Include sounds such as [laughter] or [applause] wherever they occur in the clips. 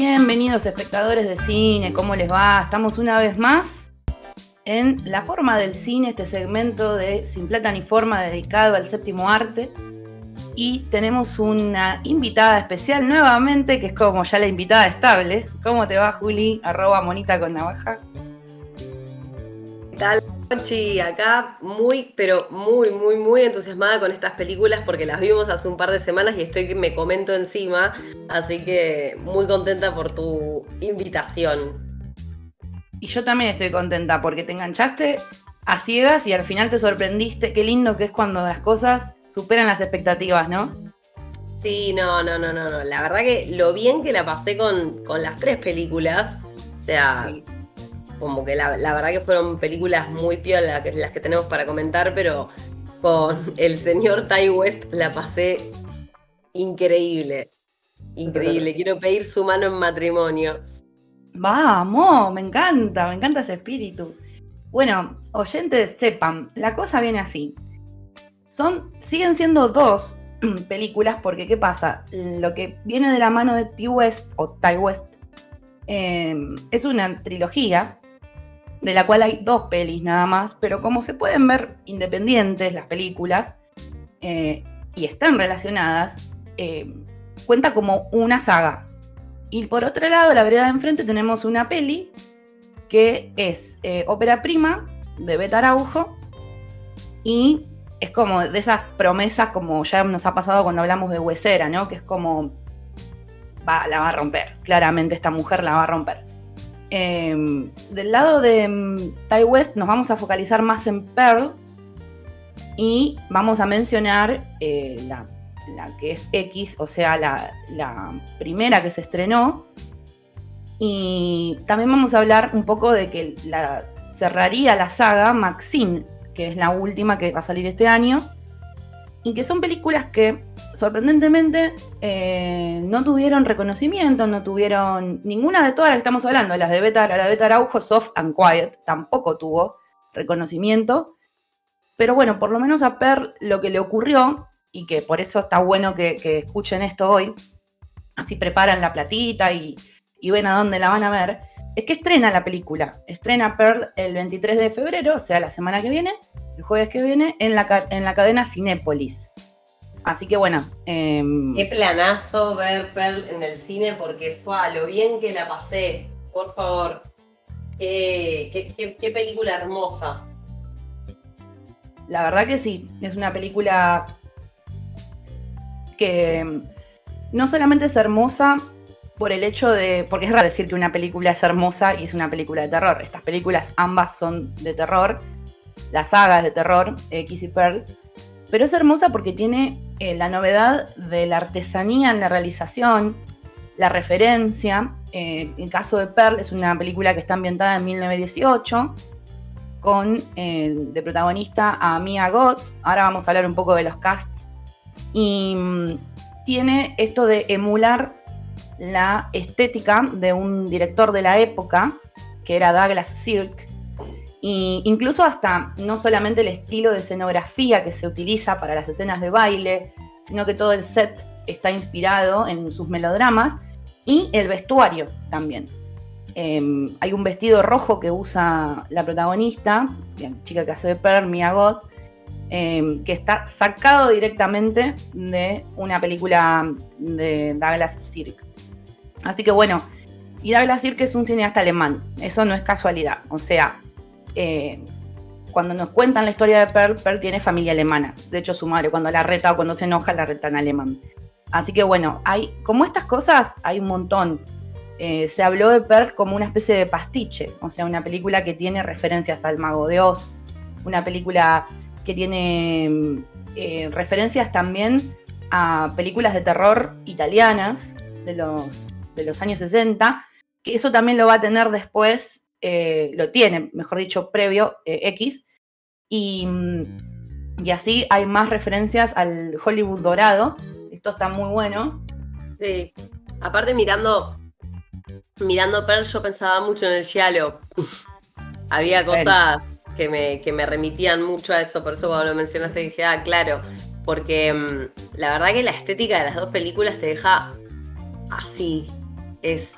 Bienvenidos espectadores de cine, ¿cómo les va? Estamos una vez más en La Forma del Cine, este segmento de Sin Plata ni Forma dedicado al séptimo arte. Y tenemos una invitada especial nuevamente, que es como ya la invitada estable. ¿Cómo te va, Juli? Arroba monita con navaja. ¿Qué tal, Conchi? Acá muy, pero muy, muy, muy entusiasmada con estas películas porque las vimos hace un par de semanas y estoy que me comento encima. Así que muy contenta por tu invitación. Y yo también estoy contenta porque te enganchaste a ciegas y al final te sorprendiste. Qué lindo que es cuando las cosas superan las expectativas, ¿no? Sí, no, no, no, no, no. La verdad que lo bien que la pasé con, con las tres películas. O sea, como que la, verdad que fueron películas muy piolas las que tenemos para comentar, pero con [laughs] el señor Ty West la pasé increíble. Increíble. Quiero pedir su mano en matrimonio. Vamos, me encanta, me encanta ese espíritu. Bueno, oyentes, sepan, la cosa viene así. Son, siguen siendo dos [clears throat] películas porque, ¿qué pasa? Lo que viene de la mano de T. West o Ty West eh, es una trilogía de la cual hay dos pelis nada más, pero como se pueden ver independientes las películas eh, y están relacionadas, eh, cuenta como una saga. Y por otro lado, la vereda de enfrente tenemos una peli que es eh, ópera prima de Beta Araujo y es como de esas promesas como ya nos ha pasado cuando hablamos de Huesera, ¿no? Que es como va, la va a romper, claramente esta mujer la va a romper. Em, del lado de um, Ty West nos vamos a focalizar más en Pearl y vamos a mencionar eh, la la que es X, o sea, la, primera que se estrenó. Y también vamos a hablar un poco de que la, cerraría la saga Maxine, que es la última que va a salir este año. Y que son películas que sorprendentemente eh, no tuvieron reconocimiento, no tuvieron ninguna de todas las que estamos hablando, las de Beta, la de Beta Araujo, Soft and Quiet, tampoco tuvo reconocimiento. Pero bueno, por lo menos a Per lo que le ocurrió y que por eso está bueno que, escuchen esto hoy, así preparan la platita y, ven a dónde la van a ver, es que estrena la película. Estrena Pearl el 23 de febrero, o sea, la semana que viene, el jueves que viene, en la, en la cadena Cinépolis. Así que bueno. Em, Qué planazo ver Pearl en el cine porque fue a lo bien que la pasé. Por favor. qué película hermosa. La verdad que sí, es una película que no solamente es hermosa por el hecho de, porque es raro decir que una película es hermosa y es una película de terror. Estas películas ambas son de terror, las sagas de terror, X y Pearl, pero es hermosa porque tiene eh, la novedad de la artesanía en la realización, la referencia. Eh, el caso de Pearl es una película que está ambientada en 1918 con eh, de protagonista a Mia Gott. Ahora vamos a hablar un poco de los casts y mm, tiene esto de emular la estética de un director de la época, que era Douglas Sirk, e incluso hasta no solamente el estilo de escenografía que se utiliza para las escenas de baile, sino que todo el set está inspirado en sus melodramas y el vestuario también. Em, hay un vestido rojo que usa la protagonista, la chica que hace de Pearl, Mia Gott, Em, que está sacado directamente de una película de Douglas Sirk. Así que bueno, y Douglas Sirk es un cineasta alemán, eso no es casualidad. O sea, eh, cuando nos cuentan la historia de Pearl, Pearl tiene familia alemana. De hecho, su madre cuando la reta o cuando se enoja, la reta en alemán. Así que bueno, hay, como estas cosas, hay un montón. Eh, se habló de Pearl como una especie de pastiche, o sea, una película que tiene referencias al Mago de Oz, una película que tiene eh, referencias también a películas de terror italianas de los, de los años 60, que eso también lo va a tener después, eh, lo tiene, mejor dicho, previo eh, X, y, y, así hay más referencias al Hollywood dorado, esto está muy bueno. Sí, aparte mirando, mirando Pearl yo pensaba mucho en el Giallo, [laughs] había cosas que me, que me remitían mucho a eso, por eso cuando lo mencionaste dije, ah, claro, porque mm, la verdad que la estética de las dos películas te deja así, es,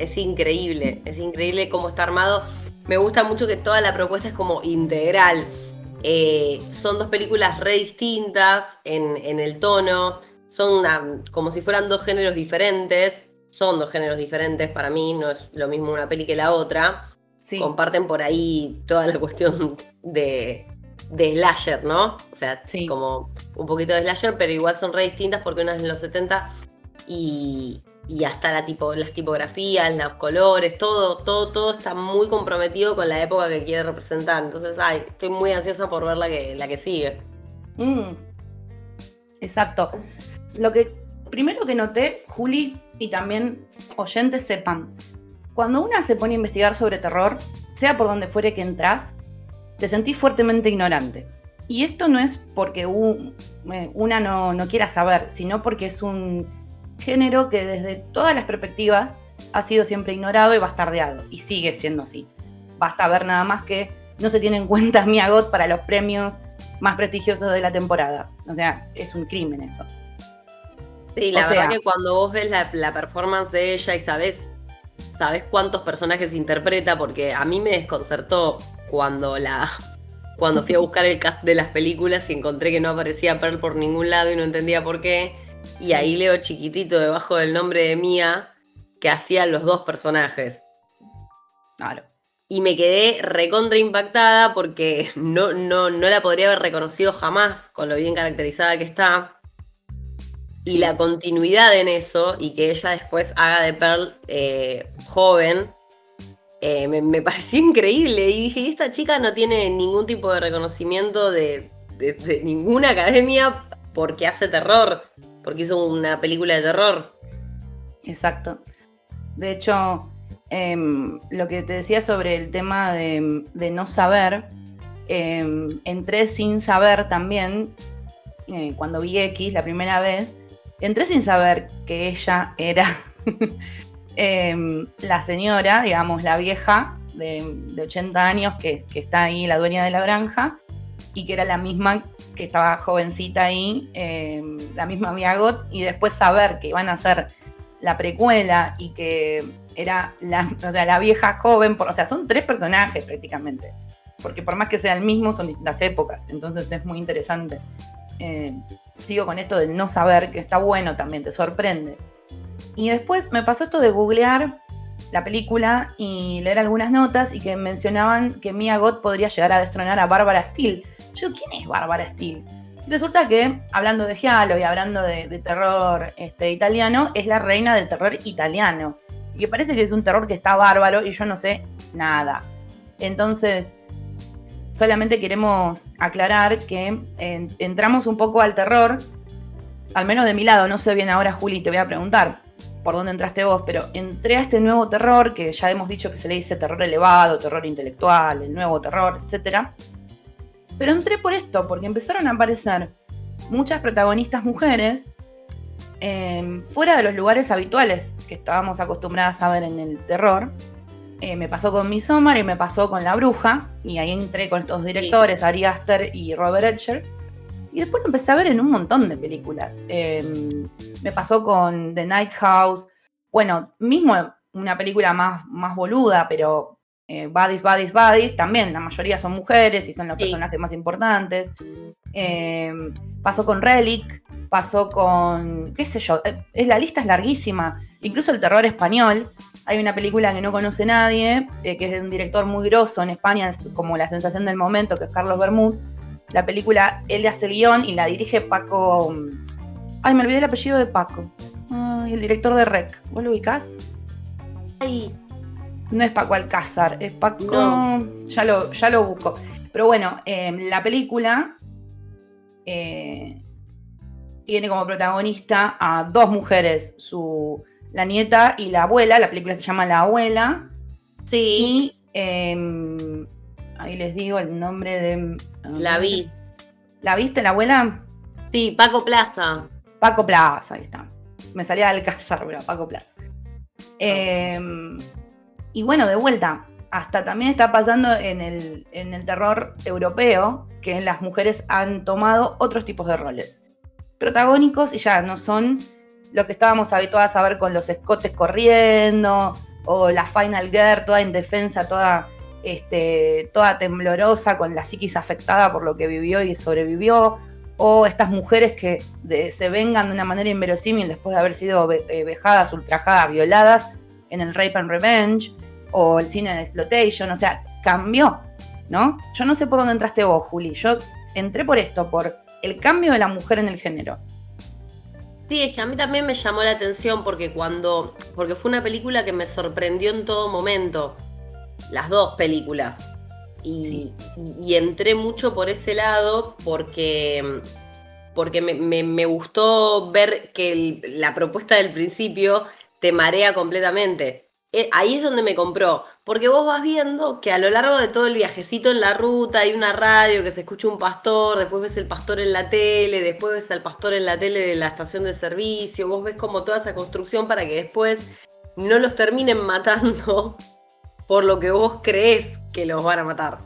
es increíble, es increíble cómo está armado. Me gusta mucho que toda la propuesta es como integral. Eh, son dos películas re distintas en, el tono, son como si fueran dos géneros diferentes, son dos géneros diferentes para mí, no es lo mismo una peli que la otra. Comparten por ahí toda la cuestión de, de slasher, ¿no? O sea, como un poquito de slasher, pero igual son re distintas porque una es en los 70 y, y hasta la tipo, las tipografías, los colores, todo, todo, todo está muy comprometido con la época que quiere representar. Entonces, ay, estoy muy ansiosa por ver la que, la que sigue. Mm. Exacto. Lo que primero que noté, Juli, y también oyentes sepan, cuando una se pone a investigar sobre terror, sea por donde fuere que entras, te sentís fuertemente ignorante. Y esto no es porque eh, una no, no quiera saber, sino porque es un género que desde todas las perspectivas ha sido siempre ignorado y bastardeado, y sigue siendo así. Basta ver nada más que no se tiene en cuenta [laughs] Miagot para los premios más prestigiosos de la temporada. O sea, es un crimen eso. Sí, la verdad que cuando vos ves la, performance de ella y sabes, sabes cuántos personajes interpreta, porque a mí me desconcertó cuando la cuando fui a buscar el cast de las películas y encontré que no aparecía Pearl por ningún lado y no entendía por qué. Y ahí leo chiquitito debajo del nombre de Mía que hacía los dos personajes. Claro. Y me quedé recontra impactada porque no, no, no la podría haber reconocido jamás con lo bien caracterizada que está. Y la continuidad en eso y que ella después haga de Pearl eh, joven, eh, me, [laughs] pareció increíble. Y dije, esta chica no tiene ningún tipo de reconocimiento de ninguna academia porque hace terror porque hizo una película de terror. Exacto. De hecho, em, lo que te decía sobre el tema de, no saber, em, entré sin saber también, eh, cuando vi X la primera vez, entré sin saber que ella era [laughs] em, la señora, digamos, la vieja de, 80 años que, que, está ahí, la dueña de la granja, y que era la misma que estaba jovencita ahí, em, la misma Miagot, y después saber que iban a hacer la precuela y que era la, [laughs] o sea, la vieja joven, o sea, son tres personajes prácticamente, porque por más que sea el mismo, son distintas épocas, entonces es muy interesante. Em, sigo con esto del no saber, que está bueno también, te sorprende. Y después me pasó esto de googlear la película y leer algunas notas y que mencionaban que Mia Goth podría llegar a destronar a Bárbara Steele. Yo, ¿quién es Bárbara Steele? Resulta que, hablando de Giallo y hablando de, terror este, italiano, es la reina del terror italiano. Y que parece que es un terror que está bárbaro y yo no sé nada. Entonces, solamente queremos aclarar que entramos un poco al terror, al menos de mi lado, no sé bien ahora, Juli, te voy a preguntar por dónde entraste vos, pero entré a este nuevo terror, que ya hemos dicho que se le dice terror elevado, terror intelectual, el nuevo terror, etc. Pero entré por esto, porque empezaron a aparecer muchas protagonistas mujeres em, fuera de los lugares habituales que estábamos acostumbradas a ver en el terror. Eh, me pasó con Midsommar y me pasó con La Bruja, y ahí entré con estos directores, Ari Aster y Robert Edgers. Y después lo empecé a ver en un montón de películas. Em, me pasó con The Night House. Bueno, mismo una película más, más boluda, pero eh, Buddies, Buddies, Buddies, también la mayoría son mujeres y son los personajes más importantes. Em, pasó con Relic, pasó con, qué sé yo, eh, es, la lista es larguísima. Incluso el terror español. Hay una película que no conoce nadie, eh, que es de un director muy grosso en España, es como la sensación del momento, que es Carlos Bermud la película, él hace el guion y la dirige Paco. Ay, me olvidé el apellido de Paco. Ay, el director de Rec. ¿Vos lo ubicás? Ay. No es Paco Alcázar, es Paco. Ya, lo, ya lo busco. Pero bueno, em, la película eh, tiene como protagonista a dos mujeres, su, la nieta y la abuela. La película se llama La abuela. Sí. Y em, ahí les digo el nombre de. La vi. ¿La viste, la abuela? Sí, Paco Plaza. Paco Plaza, ahí está. Me salía del cazar, pero Paco Plaza. Em, y bueno, de vuelta, hasta también está pasando en el, en el terror europeo que las mujeres han tomado otros tipos de roles. Protagónicos y ya no son lo que estábamos habituadas a ver con los escotes corriendo, o la Final Girl toda indefensa, toda, este, toda temblorosa, con la psiquis afectada por lo que vivió y sobrevivió, o estas mujeres que se vengan de una manera inverosímil después de haber sido eh, vejadas, ultrajadas, violadas en el Rape and Revenge, o el cine de Exploitation, o sea, cambió, ¿no? Yo no sé por dónde entraste vos, Juli, yo entré por esto, por el cambio de la mujer en el género. Sí, es que a mí también me llamó la atención porque cuando. porque fue una película que me sorprendió en todo momento. Las dos películas. Y, entré mucho por ese lado porque. porque me, gustó ver que la propuesta del principio te marea completamente. Eh, ahí es donde me compró, porque vos vas viendo que a lo largo de todo el viajecito en la ruta hay una radio que se escucha un pastor, después ves el pastor en la tele, después ves al pastor en la tele de la estación de servicio, vos ves como toda esa construcción para que después no los terminen matando [laughs] por lo que vos crees que los van a matar.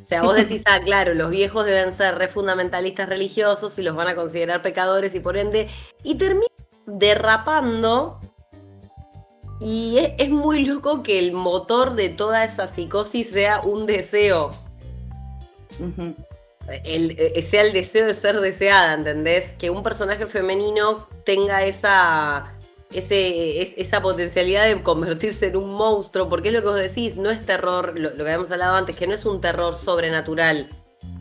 O sea, vos decís, ah, claro, los viejos deben ser re fundamentalistas religiosos y los van a considerar pecadores y por ende, y termina derrapando y es, muy loco que el motor de toda esa psicosis sea un deseo. el, eh, sea el deseo de ser deseada, ¿entendés? Que un personaje femenino tenga esa, ese, esa potencialidad de convertirse en un monstruo, porque es lo que vos decís, no es terror, lo, que habíamos hablado antes, que no es un terror sobrenatural.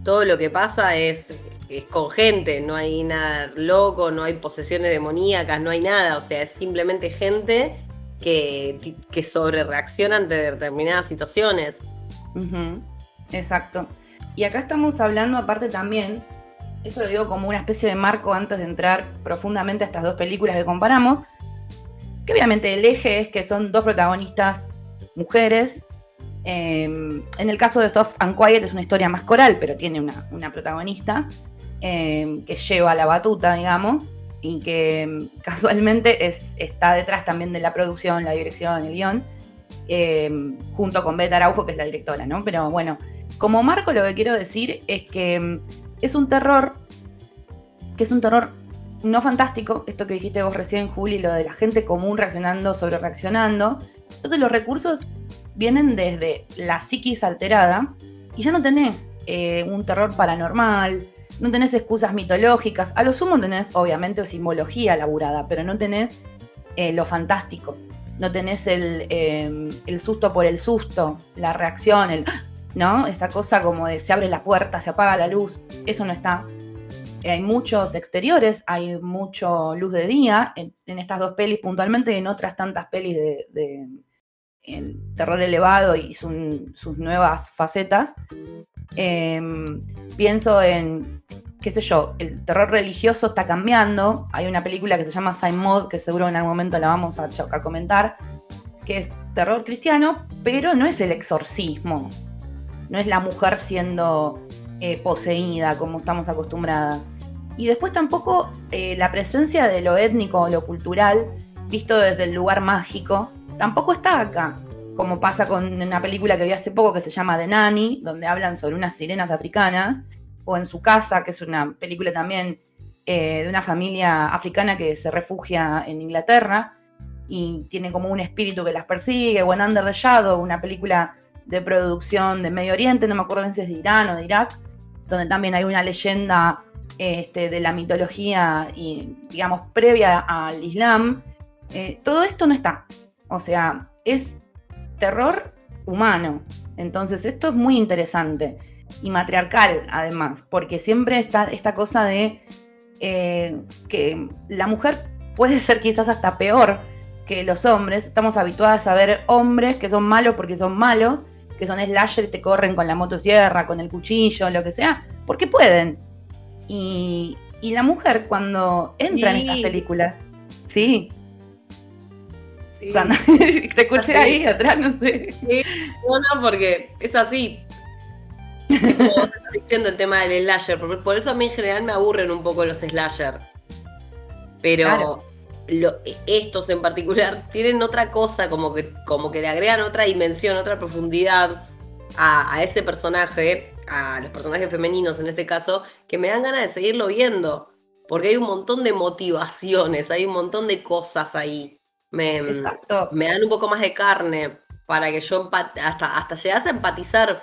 Todo lo que pasa es, es con gente, no hay nada loco, no hay posesiones demoníacas, no hay nada, o sea, es simplemente gente que, sobre reacciona ante determinadas situaciones. Exacto. Y acá estamos hablando aparte también, esto lo digo como una especie de marco antes de entrar profundamente a estas dos películas que comparamos, que obviamente el eje es que son dos protagonistas mujeres. Em, en el caso de Soft and Quiet es una historia más coral, pero tiene una, protagonista em, que lleva la batuta, digamos y que mm, casualmente es, está detrás también de la producción, la dirección, el guion, em, junto con Beta Araujo, que es la directora, ¿no? Pero bueno, como marco lo que quiero decir es que mm, es un terror, que es un terror no fantástico, esto que dijiste vos recién, Juli, lo de la gente común reaccionando, sobre reaccionando. Entonces los recursos vienen desde la psiquis alterada y ya no tenés eh, un terror paranormal, no tenés excusas mitológicas. A lo sumo tenés, obviamente, simbología laburada, pero no tenés eh, lo fantástico. No tenés em, el, susto por el susto, la reacción, el, ¿no? Esa cosa como de se abre la puerta, se apaga la luz. Eso no está. hay muchos exteriores, hay mucho luz de día en, estas dos pelis puntualmente y en otras tantas pelis de, terror elevado y sus nuevas facetas. Em, pienso en, qué sé yo, el terror religioso está cambiando. Hay una película que se llama Mod, que seguro en algún momento la vamos a, comentar, que es terror cristiano, pero no es el exorcismo. No es la mujer siendo eh, poseída como estamos acostumbradas. Y después tampoco eh, la presencia de lo étnico o lo cultural, visto desde el lugar mágico, tampoco está acá como pasa con una película que vi hace poco que se llama The Nanny, donde hablan sobre unas sirenas africanas, o En su casa, que es una película también eh, de una familia africana que se refugia en Inglaterra y tiene como un espíritu que las persigue, o en Under the Shadow, una película de producción de Medio Oriente, no me acuerdo si es de Irán o de Irak, donde también hay una leyenda este, de la mitología y, digamos, previa al Islam. Eh, todo esto no está. O sea, es terror humano. Entonces, esto es muy interesante y matriarcal, además, porque siempre está esta cosa de eh, que la mujer puede ser quizás hasta peor que los hombres. Estamos habituadas a ver hombres que son malos porque son malos, que son slasher y te corren con la motosierra, con el cuchillo, lo que sea, porque pueden. Y, la mujer cuando entra en estas películas, sí, [laughs] te escuché ahí atrás, no sé. Sí, no, porque es así. Como [laughs] diciendo el tema del slasher, por, eso a mí en general me aburren un poco los slasher. Pero estos en particular tienen otra cosa, como que, como que le agregan otra dimensión, otra profundidad a, a ese personaje, a los personajes femeninos en este caso, que me dan ganas de seguirlo viendo porque hay un montón de motivaciones, hay un montón de cosas ahí. Me, me dan un poco más de carne para que yo hasta, hasta llegas a empatizar.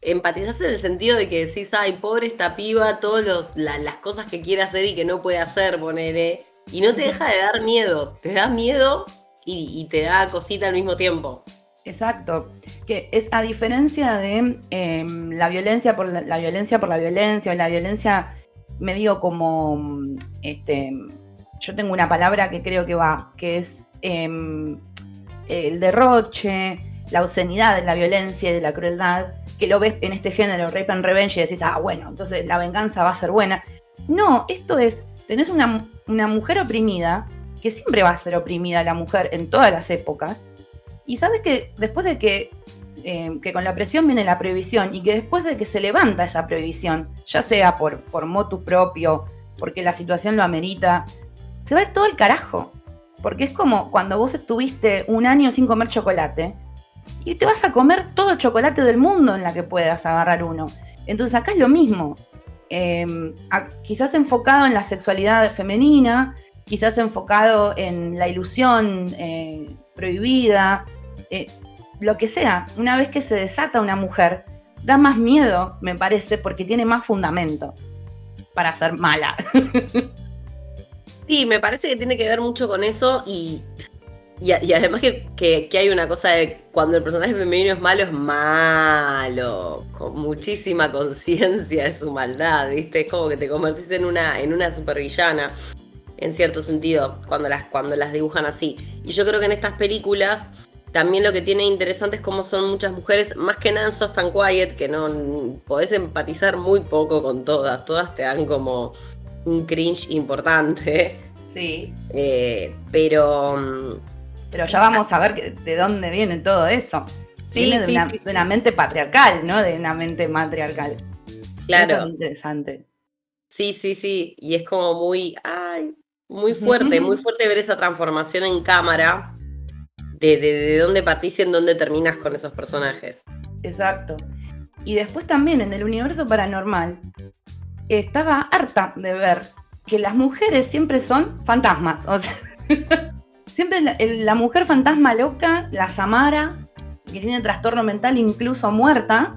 Empatizas en el sentido de que decís, ay, pobre esta piba, todas las cosas que quiere hacer y que no puede hacer, ponele. Y no te deja de dar miedo. Te da miedo y, te da cosita al mismo tiempo. Exacto. Que es a diferencia de em, la violencia por la, violencia por la violencia, o la violencia medio como este. Yo tengo una palabra que creo que va, que es em, el derroche, la obscenidad de la violencia y de la crueldad, que lo ves en este género, rape and revenge, y decís, ah, bueno, entonces la venganza va a ser buena. No, esto es, tenés una, mujer oprimida, que siempre va a ser oprimida la mujer en todas las épocas, y sabes que después de que, eh, que con la presión viene la prohibición, y que después de que se levanta esa prohibición, ya sea por, por motu propio, porque la situación lo amerita, se va a ir todo el carajo. Porque es como cuando vos estuviste un año sin comer chocolate y te vas a comer todo el chocolate del mundo en la que puedas agarrar uno. Entonces acá es lo mismo. Em, quizás enfocado en la sexualidad femenina, quizás enfocado en la ilusión eh, prohibida, eh, lo que sea. Una vez que se desata una mujer, da más miedo, me parece, porque tiene más fundamento para ser mala. [laughs] Sí, me parece que tiene que ver mucho con eso y, y, además que, hay una cosa de cuando el personaje femenino es malo, es malo, con muchísima conciencia de su maldad, ¿viste? Es como que te convertís en una, en una supervillana, en cierto sentido, cuando las, cuando las dibujan así. Y yo creo que en estas películas también lo que tiene interesante es cómo son muchas mujeres, más que nada en Soft Quiet, que no podés empatizar muy poco con todas, todas te dan como un cringe importante. Sí. Eh, pero. Mm, pero ya vamos a ver de dónde viene todo eso. Sí, viene de, una, mente patriarcal, ¿no? De una mente matriarcal. Claro. Eso es interesante. Sí, sí, sí. Y es como muy. Ay, muy fuerte, muy fuerte ver esa transformación en cámara. De, de, dónde partís y en dónde terminas con esos personajes. Exacto. Y después también en el universo paranormal estaba harta de ver que las mujeres siempre son fantasmas. O [laughs] siempre la, mujer fantasma loca, la Samara, que tiene trastorno mental incluso muerta,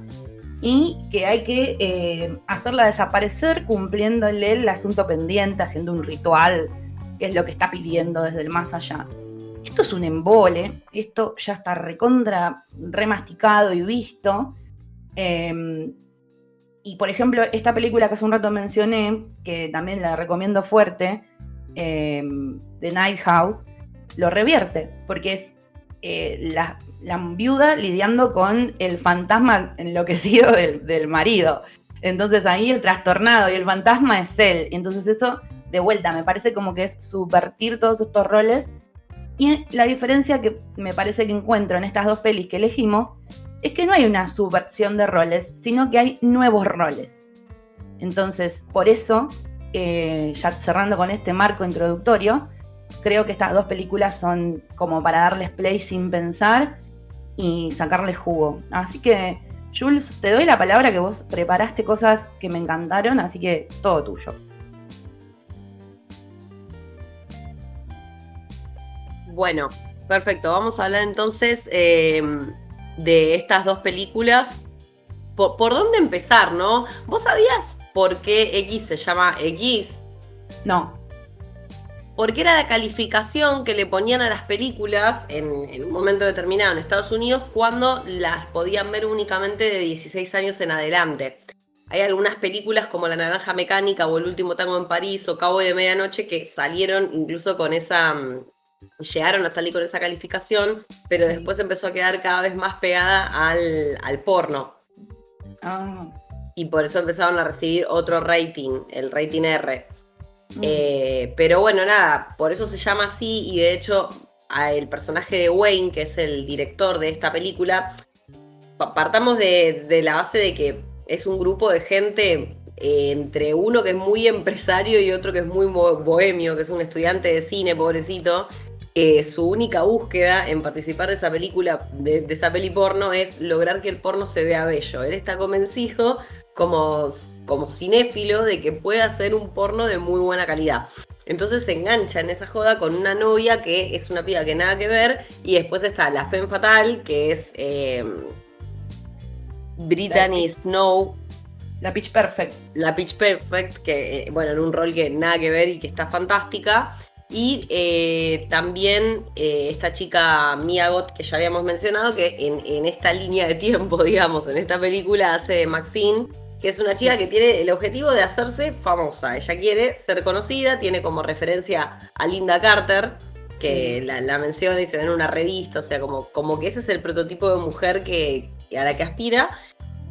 y que hay que eh, hacerla desaparecer cumpliéndole el asunto pendiente, haciendo un ritual, que es lo que está pidiendo desde el más allá. Esto es un embole, esto ya está recontra, remasticado y visto. Eh, y por ejemplo, esta película que hace un rato mencioné, que también la recomiendo fuerte, eh, The Night House, lo revierte, porque es eh, la, viuda lidiando con el fantasma enloquecido [laughs] del, del, marido. Entonces ahí el trastornado y el fantasma es él. Entonces eso, de vuelta, me parece como que es subvertir todos estos roles. Y la diferencia que me parece que encuentro en estas dos pelis que elegimos es que no hay una subversión de roles, sino que hay nuevos roles. Entonces, por eso, eh, ya cerrando con este marco introductorio, creo que estas dos películas son como para darles play sin pensar y sacarles jugo. Así que, Jules, te doy la palabra que vos preparaste cosas que me encantaron, así que todo tuyo. Bueno, perfecto. Vamos a hablar entonces eh, de estas dos películas. ¿Por, dónde empezar, no? ¿Vos sabías por qué X se llama X? No. Porque era la calificación que le ponían a las películas en, un momento determinado en Estados Unidos cuando las podían ver únicamente de 16 años en adelante. Hay algunas películas como La Naranja Mecánica o El Último Tango en París o Cabo de Medianoche que salieron incluso con esa, mm, llegaron a salir con esa calificación, pero después empezó a quedar cada vez más pegada al, porno. Ah. Y por eso empezaron a recibir otro rating, el rating R. Mm. Eh, pero bueno, nada, por eso se llama así y de hecho el personaje de Wayne, que es el director de esta película, partamos de, la base de que es un grupo de gente eh, entre uno que es muy empresario y otro que es muy bohemio, que es un estudiante de cine, pobrecito, su única búsqueda en participar de esa película, de, esa peli porno, es lograr que el porno se vea bello. Él está convencido como, como cinéfilo de que puede hacer un porno de muy buena calidad. Entonces se engancha en esa joda con una novia que es una piba que nada que ver. Y después está la Femme Fatal, que es eh, Brittany Snow. La Pitch Perfect. La Pitch Perfect, que, eh, bueno, en un rol que nada que ver y que está fantástica. Y eh, también esta chica Mia Gott, que ya habíamos mencionado, que en, en, esta línea de tiempo, [laughs] digamos, en esta película hace Maxine, que es una chica que tiene el objetivo de hacerse famosa. Ella quiere ser conocida, tiene como referencia a Linda Carter, que la, menciona y se ve en una revista, o sea, como, como que ese es el prototipo de mujer que, a la que aspira.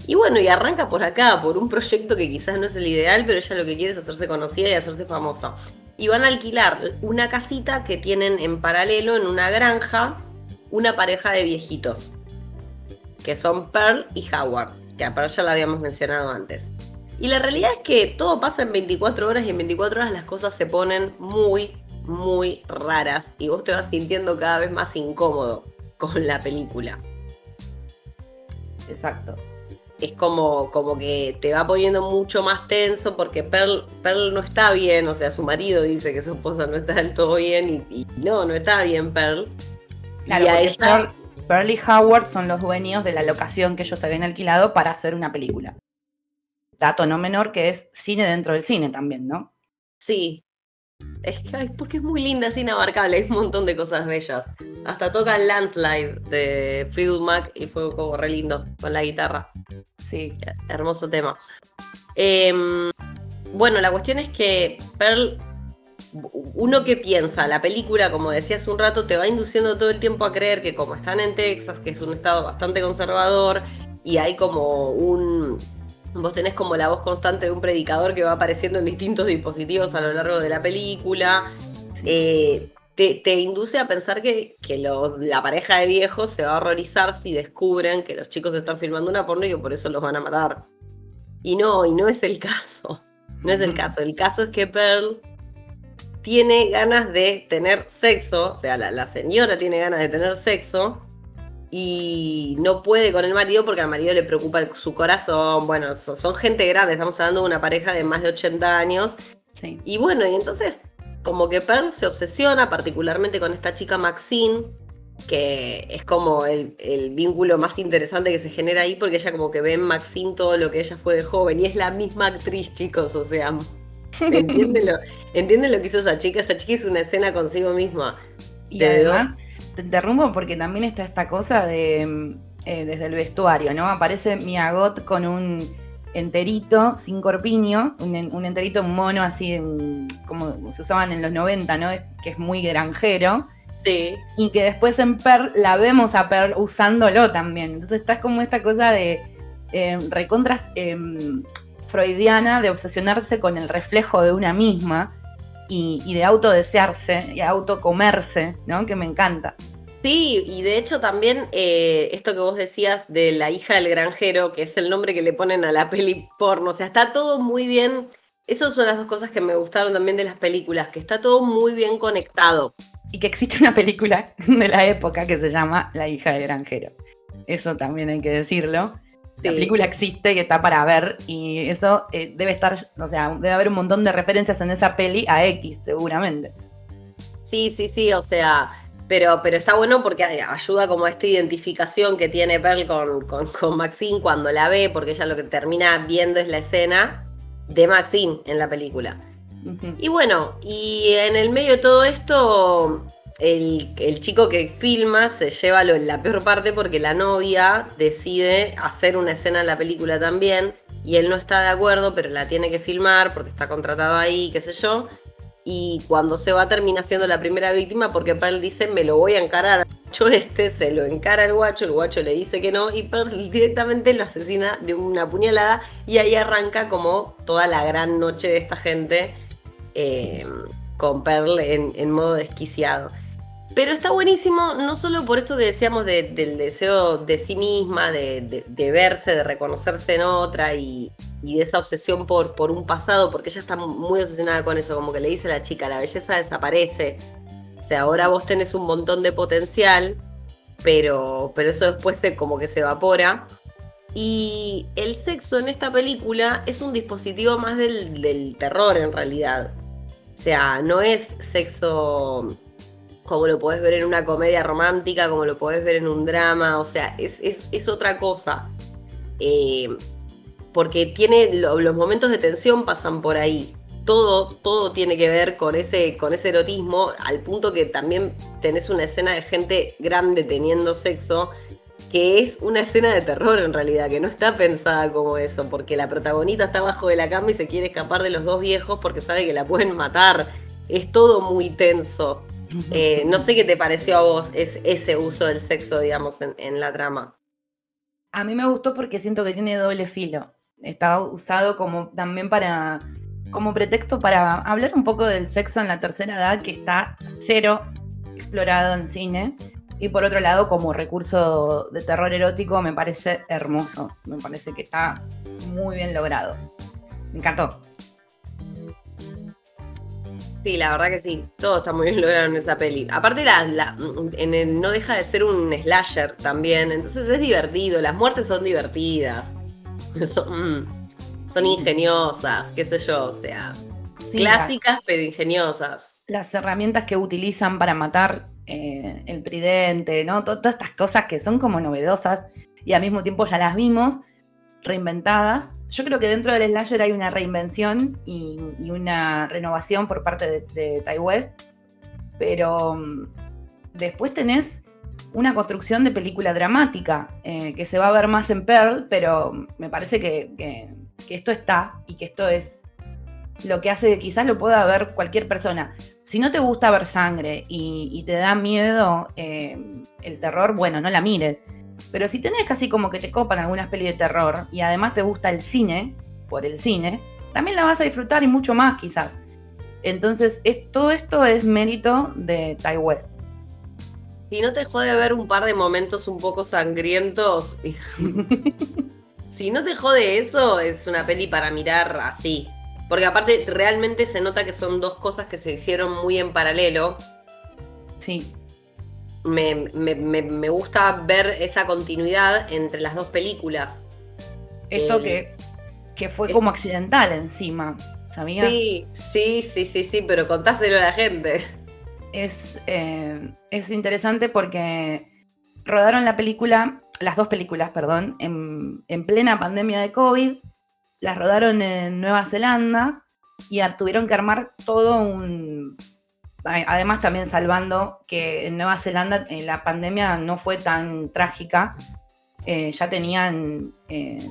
Y bueno, y arranca por acá, por un proyecto que quizás no es el ideal, pero ella lo que quiere es hacerse conocida y hacerse famosa. Y van a alquilar una casita que tienen en paralelo en una granja una pareja de viejitos, que son Pearl y Howard que ya la habíamos mencionado antes. Y la realidad es que todo pasa en 24 horas y en 24 horas las cosas se ponen muy, muy raras y vos te vas sintiendo cada vez más incómodo con la película. Exacto. Es como, como que te va poniendo mucho más tenso porque Pearl, Pearl no está bien, o sea, su marido dice que su esposa no está del todo bien y, no, no está bien Pearl. y a ella... Pearl y Howard son los dueños de la locación que ellos habían alquilado para hacer una película. Dato no menor que es cine dentro del cine también, ¿no? Sí. Es que, porque es muy linda, es inabarcable, hay un montón de cosas bellas. Hasta toca Landslide de Fleetwood Mac y fue como re lindo con la guitarra. Sí. Hermoso tema. Em, bueno, la cuestión es que Pearl uno que piensa, la película, como decía hace un rato, te va induciendo todo el tiempo a creer que como están en Texas, que es un estado bastante conservador, y hay como un... Vos tenés como la voz constante de un predicador que va apareciendo en distintos dispositivos a lo largo de la película. Eh, te, induce a pensar que, la pareja de viejos se va a horrorizar si descubren que los chicos están filmando una porno y que por eso los van a matar. Y no, y no es el caso. No es el caso. El caso es que Pearl tiene ganas de tener sexo, o sea, la, señora tiene ganas de tener sexo y no puede con el marido porque al marido le preocupa su corazón. Bueno, son, gente grande, estamos hablando de una pareja de más de 80 años. Sí. Y bueno, y entonces como que Pearl se obsesiona particularmente con esta chica Maxine, que es como el, el, vínculo más interesante que se genera ahí porque ella como que ve en Maxine todo lo que ella fue de joven y es la misma actriz, chicos, o sea, [laughs] ¿Entiende lo, que hizo esa chica? Esa chica hizo una escena consigo misma. Y además, te interrumpo porque también está esta cosa de eh, desde el vestuario, ¿no? Aparece Miagot con un enterito sin corpiño, un, enterito mono así como se usaban en los 90, ¿no? que es muy granjero. Sí. Y que después en Pearl la vemos a Pearl usándolo también. Entonces está como esta cosa de eh, recontras em, freudiana de obsesionarse con el reflejo de una misma y, de autodesearse y autocomerse, ¿no? Que me encanta. Sí, y de hecho también eh, esto que vos decías de la hija del granjero, que es el nombre que le ponen a la peli porno, o sea, está todo muy bien. Esas son las dos cosas que me gustaron también de las películas, que está todo muy bien conectado. Y que existe una película [laughs] de la época que se llama La hija del granjero. Eso también hay que decirlo. La película existe y está para ver y eso eh, debe estar, o sea, debe haber un montón de referencias en esa peli a X, seguramente. Sí, sí, sí, o sea, pero, pero está bueno porque ayuda como a esta identificación que tiene Pearl con, con, Maxine cuando la ve, porque ella lo que termina viendo es la escena de Maxine en la película. Y bueno, y en el medio de todo esto, el, chico que filma se lleva lo, en la peor parte porque la novia decide hacer una escena en la película también y él no está de acuerdo, pero la tiene que filmar porque está contratado ahí, qué sé yo. Y cuando se va termina siendo la primera víctima porque Pearl dice me lo voy a encarar. Yo este se lo encara al guacho, el guacho le dice que no y Pearl [laughs] directamente lo asesina de una puñalada y ahí arranca como toda la gran noche de esta gente eh, con Pearl en, en modo desquiciado. Pero está buenísimo, no solo por esto que decíamos del deseo de sí misma, de, verse, de reconocerse en otra y, de esa obsesión por, por, un pasado, porque ella está muy obsesionada con eso, como que le dice a la chica, la belleza desaparece. O sea, ahora vos tenés un montón de potencial, pero, pero eso después se, como que se evapora. Y el sexo en esta película es un dispositivo más del, del terror en realidad. O sea, no es sexo como lo podés ver en una comedia romántica, como lo podés ver en un drama, o sea, es, otra cosa. Eh, porque tiene los momentos de tensión pasan por ahí. Todo, todo tiene que ver con ese, con ese erotismo, al punto que también tenés una escena de gente grande teniendo sexo, que es una escena de terror en realidad, que no está pensada como eso, porque la protagonista está abajo de la cama y se quiere escapar de los dos viejos porque sabe que la pueden matar. Es todo muy tenso. Eh, no sé qué te pareció a vos ese uso del sexo, digamos, en, la trama. A mí me gustó porque siento que tiene doble filo. Estaba usado como también para como pretexto para hablar un poco del sexo en la tercera edad que está cero explorado en cine y por otro lado como recurso de terror erótico me parece hermoso, me parece que está muy bien logrado. Me encantó. Sí, la verdad que sí. Todo está muy bien logrado en esa peli. Aparte, la, en no deja de ser un slasher también. Entonces es divertido. Las muertes son divertidas. [laughs] Son, mm, ingeniosas, qué sé yo. O sea, clásicas pero ingeniosas. Las herramientas que utilizan para matar eh, el tridente, ¿no? Todas estas cosas que son como novedosas y al mismo tiempo ya las vimos reinventadas. Yo creo que dentro del slasher hay una reinvención y, una renovación por parte de, de Ty West, pero mm, después tenés una construcción de película dramática eh, que se va a ver más en Pearl, pero me parece que, esto está y que esto es lo que hace que quizás lo pueda ver cualquier persona. Si no te gusta ver sangre y, te da miedo eh, el terror, bueno, no la mires. Pero si tenés casi como que te copan algunas pelis de terror y además te gusta el cine, por el cine, también la vas a disfrutar y mucho más quizás. Entonces, todo esto es mérito de Ty West. Si no te jode ver un par de momentos un poco sangrientos, [laughs] si no te jode eso, es una peli para mirar así. Porque aparte realmente se nota que son dos cosas que se hicieron muy en paralelo. Sí me, gusta ver esa continuidad entre las dos películas. Esto que, que, fue como accidental encima, ¿sabías? Sí, sí, sí, sí, sí, pero contáselo a la gente. Es, eh, es interesante porque rodaron la película, las dos películas, perdón, en, en plena pandemia de COVID, las rodaron en Nueva Zelanda y tuvieron que armar todo un además también salvando que en Nueva Zelanda eh, la pandemia no fue tan trágica, eh, ya tenían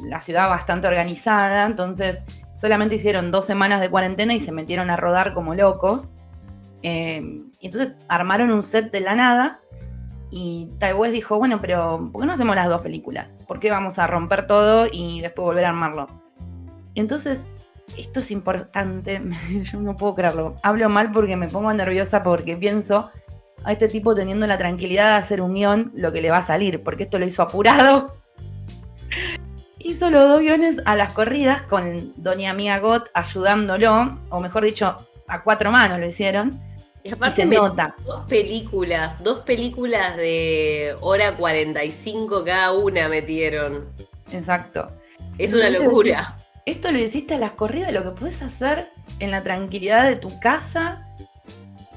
la ciudad bastante organizada, entonces solamente hicieron dos semanas de cuarentena y se metieron a rodar como locos. Y entonces armaron un set de la nada y Taiwán dijo, bueno, pero ¿por qué no hacemos las dos películas? ¿Por qué vamos a romper todo y después volver a armarlo? Entonces esto es importante, [laughs] yo no puedo creerlo. Hablo mal porque me pongo nerviosa porque pienso a este tipo teniendo la tranquilidad de hacer un guion lo que le va a salir, porque esto lo hizo apurado. [laughs] Hizo los dos guiones a las corridas con Doña Mía Gott ayudándolo, o mejor dicho, a cuatro manos lo hicieron. Y aparte se nota. Dos películas, dos películas de hora 45 cada una metieron. Exacto. Es una locura esto lo hiciste a las corridas, lo que puedes hacer en la tranquilidad de tu casa.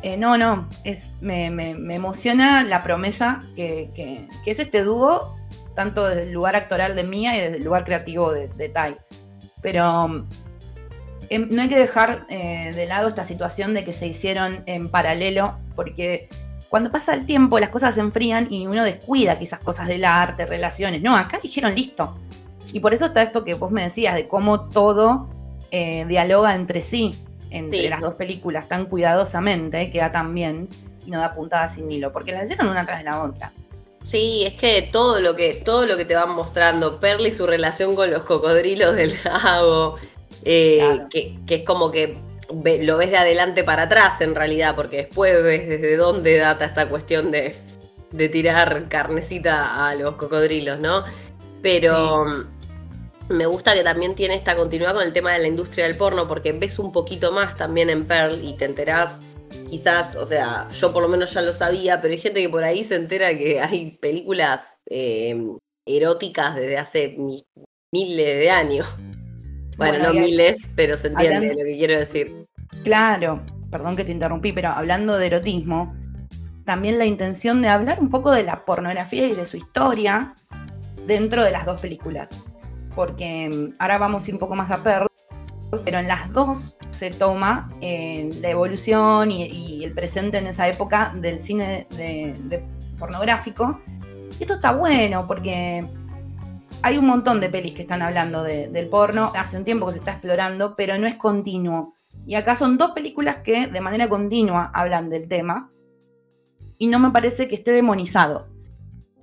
Eh, no, no, es, me, emociona la promesa que, es este dúo, tanto desde el lugar actoral de Mía y desde el lugar creativo de, de Tai. Pero no hay que dejar eh, de lado esta situación de que se hicieron en paralelo, porque cuando pasa el tiempo las cosas se enfrían y uno descuida quizás cosas del arte, relaciones. No, acá dijeron listo, y por eso está esto que vos me decías, de cómo todo eh, dialoga entre sí, entre las dos películas tan cuidadosamente, queda tan bien y no da puntada sin hilo, porque las hicieron una tras de la otra. Sí, es que todo lo que, todo lo que te van mostrando, Perly y su relación con los cocodrilos del [laughs] lago, eh, que, es como que lo ves de adelante para atrás en realidad, porque después ves desde dónde data esta cuestión de, de tirar carnecita a los cocodrilos, ¿no? Pero me gusta que también tiene esta continuidad con el tema de la industria del porno, porque ves un poquito más también en Pearl y te enterás, quizás, o sea, yo por lo menos ya lo sabía, pero hay gente que por ahí se entera que hay películas eh, eróticas desde hace miles de años. Bueno, no miles, pero se entiende lo que quiero decir. Claro, perdón que te interrumpí, pero hablando de erotismo, también la intención de hablar un poco de la pornografía y de su historia dentro de las dos películas. Porque mm, ahora vamos a ir un poco más a Pearl, pero en las dos se toma eh, la evolución y, el presente en esa época del cine de, pornográfico. Y esto está bueno porque hay un montón de pelis que están hablando del porno, hace un tiempo que se está explorando, pero no es continuo. Y acá son dos películas que de manera continua hablan del tema y no me parece que esté demonizado.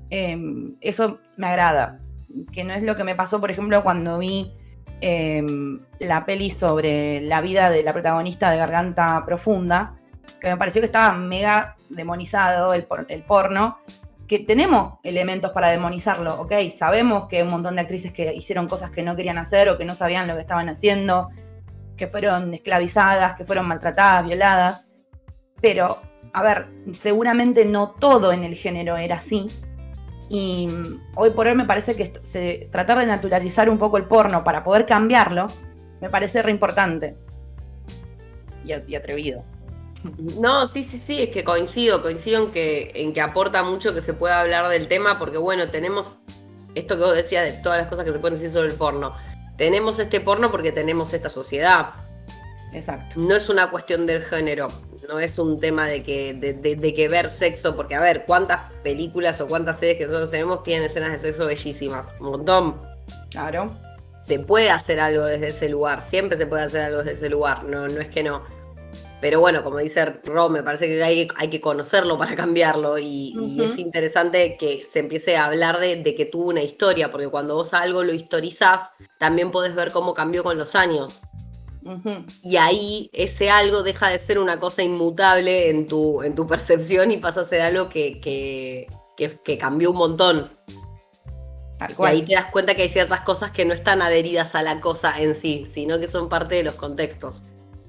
Em, eso me agrada, que no es lo que me pasó, por ejemplo, cuando vi em, la peli sobre la vida de la protagonista de Garganta Profunda, que me pareció que estaba mega demonizado el, el porno, que tenemos elementos para demonizarlo, ok, sabemos que un montón de actrices que hicieron cosas que no querían hacer o que no sabían lo que estaban haciendo, que fueron esclavizadas, que fueron maltratadas, violadas, pero, a ver, seguramente no todo en el género era así. Y hoy por hoy me parece que se, tratar de naturalizar un poco el porno para poder cambiarlo, me parece re importante y, atrevido. No, sí, sí, sí, es que coincido, coincido en que, en que aporta mucho que se pueda hablar del tema, porque bueno, tenemos esto que vos decías de todas las cosas que se pueden decir sobre el porno tenemos este porno porque tenemos esta sociedad. Exacto. No es una cuestión del género, no es un tema de que, de, que ver sexo, porque a ver, ¿cuántas películas o cuántas series que nosotros tenemos tienen escenas de sexo bellísimas? Un montón. Claro. Se puede hacer algo desde ese lugar, siempre se puede hacer algo desde ese lugar, no, no es que no. Pero bueno, como dice Ro, me parece que hay, hay que conocerlo para cambiarlo y, es interesante que se empiece a hablar de, que tuvo una historia, porque cuando vos algo lo historizás, también podés ver cómo cambió con los años. Y ahí ese algo deja de ser una cosa inmutable en tu, en tu percepción y pasa a ser algo que, que, cambió un montón. Y ahí te das cuenta que hay ciertas cosas que no están adheridas a la cosa en sí, sino que son parte de los contextos.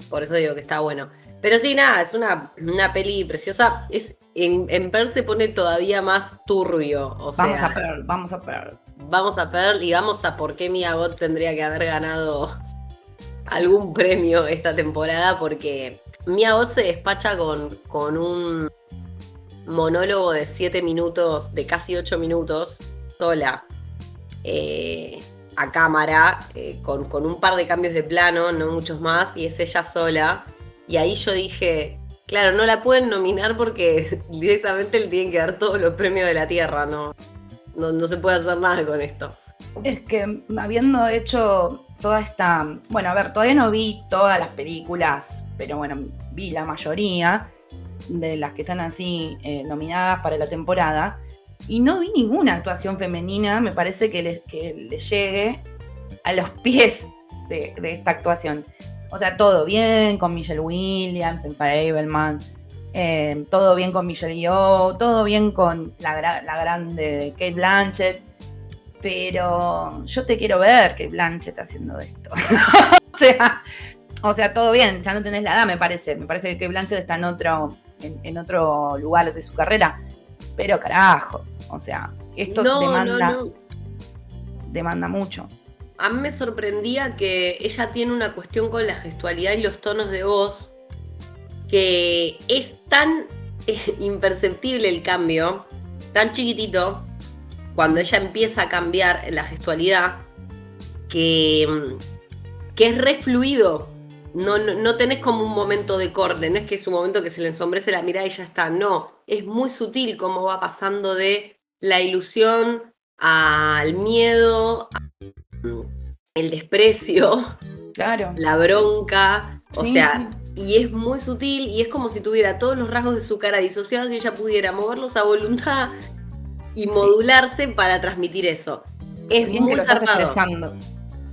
Por eso digo que está bueno. Pero sí, nada, es una, una peli preciosa. Es, en, en Pearl se pone todavía más turbio. O sea, vamos a Pearl, vamos a Pearl. Vamos a Pearl y vamos a por qué Mia Bot tendría que haber ganado [laughs] algún premio esta temporada, porque Mia Bot se despacha con, con un monólogo de 7 minutos, de casi 8 minutos, sola. Eh, a cámara, eh, con, con, un par de cambios de plano, no muchos más, y es ella sola. Y ahí yo dije, claro, no la pueden nominar porque [laughs] directamente le tienen que dar todos los premios de la Tierra, no, no, se puede hacer nada con esto. Es que habiendo hecho toda esta, bueno, a ver, todavía no vi todas las películas, pero bueno, vi la mayoría de las que están así eh, nominadas para la temporada y no vi ninguna actuación femenina, me parece que le, que le llegue a los [laughs] pies de esta actuación. O sea, todo bien con Michelle Williams, en Fableman, eh, todo bien con Michelle Yeoh, todo bien con la, la grande Kate Blanchett, pero yo te quiero ver Kate Blanchett haciendo esto. [laughs] o, sea, o sea, todo bien, ya no tenés la edad, me parece. Me parece que Kate Blanchett está en otro, en, otro lugar de su carrera. Pero carajo, o sea, esto demanda, demanda mucho a mí me sorprendía que ella tiene una cuestión con la gestualidad y los tonos de voz que es tan [laughs] imperceptible el cambio, tan chiquitito, cuando ella empieza a cambiar la gestualidad, que, mm, que es refluido. No, no, tenés como un momento de corte, no es que es un momento que se le ensombrece la mirada y ya está, no, es muy sutil cómo va pasando de la ilusión al miedo, el desprecio, claro. la bronca, o sea, y es muy sutil y es como si tuviera todos los rasgos de su cara disociados y ella pudiera moverlos a voluntad y modularse para transmitir eso. Es muy zarpado.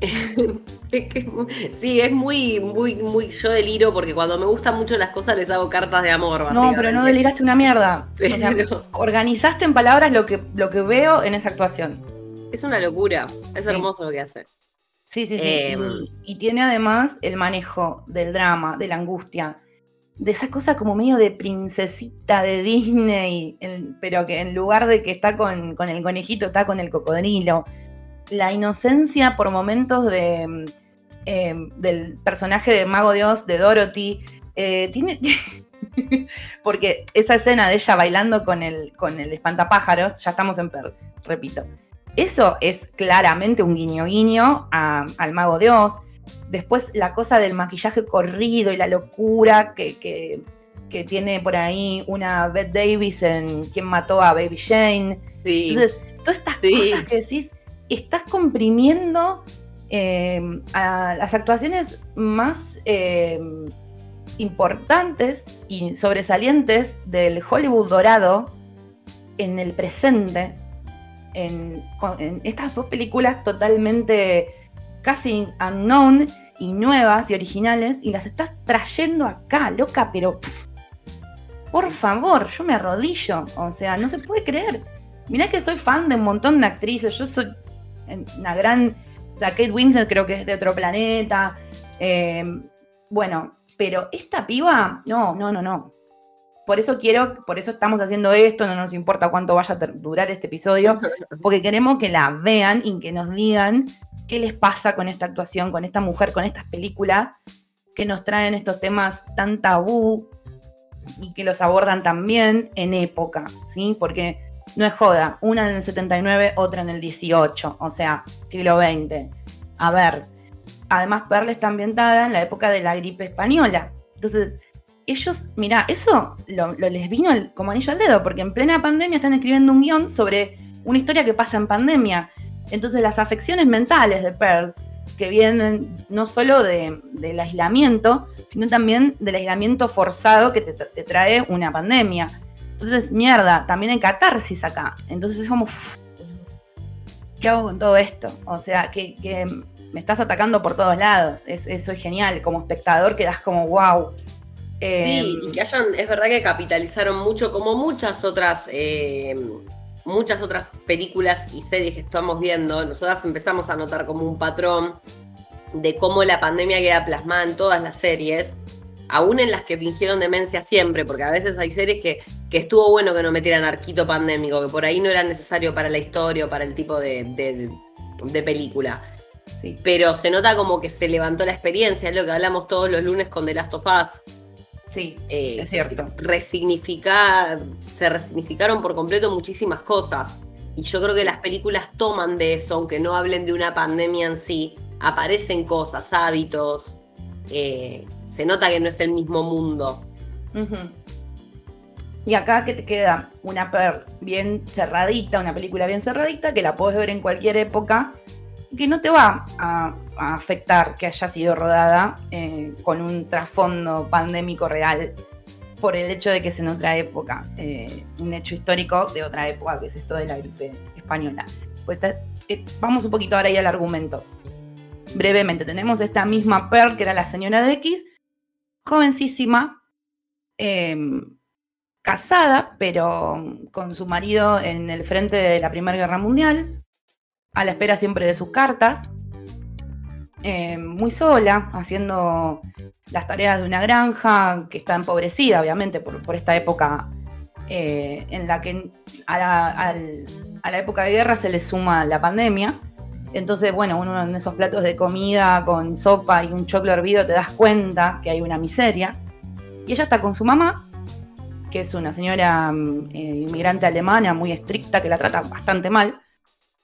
[laughs] sí, es muy, muy, muy yo deliro porque cuando me gustan mucho las cosas les hago cartas de amor. No, pero no deliraste una mierda. organizaste en palabras lo que, lo que veo en esa actuación. Es una locura, es hermoso lo que hace. Sí, sí, sí. Em, y, tiene además el manejo del drama, de la angustia, de esa cosa como medio de princesita de Disney, pero que en lugar de que está con, el conejito, está con el cocodrilo. La inocencia por momentos de, eh, del personaje de Mago Dios, de Dorothy, eh, tiene... [laughs] porque esa escena de ella bailando con el, con el espantapájaros, ya estamos en per, repito. Eso es claramente un guiño guiño al Mago Dios Después la cosa del maquillaje corrido y la locura que, tiene por ahí una Bette Davis en Quien mató a Baby Jane. Entonces, todas estas cosas que decís, estás comprimiendo eh, a las actuaciones más eh, importantes y sobresalientes del Hollywood dorado en el presente, en estas dos películas totalmente casi unknown y nuevas y originales y las estás trayendo acá, loca, pero por favor, yo me arrodillo, o sea, no se puede creer. Mirá que soy fan de un montón de actrices, yo soy una gran, o sea, Kate Winslet creo que es de otro planeta, eh, bueno, pero esta piba, no, no, no, no. Por eso quiero, por eso estamos haciendo esto, no nos importa cuánto vaya a durar este episodio, [laughs] porque queremos que la vean y que nos digan qué les pasa con esta actuación, con esta mujer, con estas películas que nos traen estos temas tan tabú y que los abordan también en época, ¿sí? Porque no es joda, una en el 79, otra en el 18, o sea, siglo XX. A ver, además Perle está ambientada en la época de la gripe española. Entonces, ellos, mira, eso lo, les vino como anillo al dedo, porque en plena pandemia están escribiendo un guion sobre una historia que pasa en pandemia. Entonces las afecciones mentales de Pearl, que vienen no solo del aislamiento, sino también del aislamiento forzado que te, trae una pandemia. Entonces, mierda, también hay catarsis acá. Entonces es como, ¿qué hago con todo esto? O sea, que, me estás atacando por todos lados. eso es genial. Como espectador quedas como, wow. Sí, y em, que hayan, es verdad que capitalizaron mucho, como muchas otras eh, muchas otras películas y series que estamos viendo, nosotras empezamos a notar como un patrón de cómo la pandemia queda plasmada en todas las series, aún en las que fingieron demencia siempre, porque a veces hay series que, que estuvo bueno que no metieran arquito pandémico, que por ahí no era necesario para la historia o para el tipo de, de, película. Sí. Pero se nota como que se levantó la experiencia, es lo que hablamos todos los lunes con The Last of Us. Sí, eh, es cierto. Resignificar, se resignificaron por completo muchísimas cosas. Y yo creo que las películas toman de eso, aunque no hablen de una pandemia en sí. Aparecen cosas, hábitos. Eh, se nota que no es el mismo mundo. Y acá que te queda una per bien cerradita, una película bien cerradita, que la puedes ver en cualquier época, que no te va a afectar que haya sido rodada eh, con un trasfondo pandémico real por el hecho de que es en otra época, eh, un hecho histórico de otra época, que es esto de la gripe española. Pues eh, vamos un poquito ahora ahí al argumento. Brevemente, tenemos esta misma Pearl, que era la señora de X, jovencísima, em, casada, pero con su marido en el frente de la Primera Guerra Mundial, a la espera siempre de sus cartas, eh, muy sola, haciendo las tareas de una granja que está empobrecida, obviamente, por, esta época eh, en la que a la, época de guerra se le suma la pandemia. Entonces, bueno, uno en esos platos de comida con sopa y un choclo hervido te das cuenta que hay una miseria. Y ella está con su mamá, que es una señora mm, eh, inmigrante alemana muy estricta que la trata bastante mal,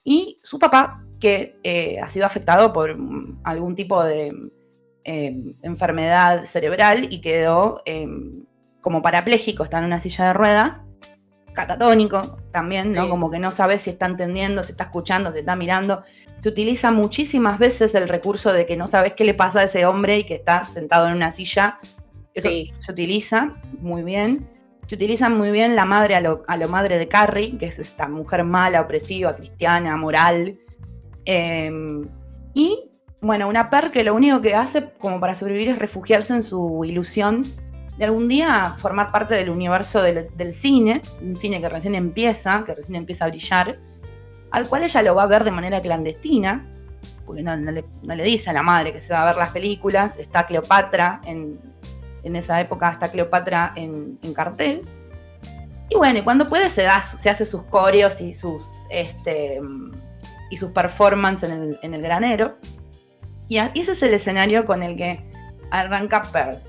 y su papá, que eh, ha sido afectado por mm, algún tipo de em, enfermedad cerebral y quedó em, como parapléjico, está en una silla de ruedas, catatónico también, ¿no? Como que no sabe si está entendiendo, si está escuchando, si está mirando. Se utiliza muchísimas veces el recurso de que no sabes qué le pasa a ese hombre y que está sentado en una silla. Eso se utiliza muy bien. Se utiliza muy bien la madre a lo, madre de Carrie, que es esta mujer mala, opresiva, cristiana, moral, Em, y bueno, una per que lo único que hace como para sobrevivir es refugiarse en su ilusión de algún día formar parte del universo del, cine, un cine que recién empieza, que recién empieza a brillar, al cual ella lo va a ver de manera clandestina, porque no, le, dice a la madre que se va a ver las películas, está Cleopatra en, en esa época hasta Cleopatra en, cartel. Y bueno, y cuando puede se, da, se hace sus coreos y sus, este, y sus performances en el, granero. Y, ese es el escenario con el que arranca Pearl.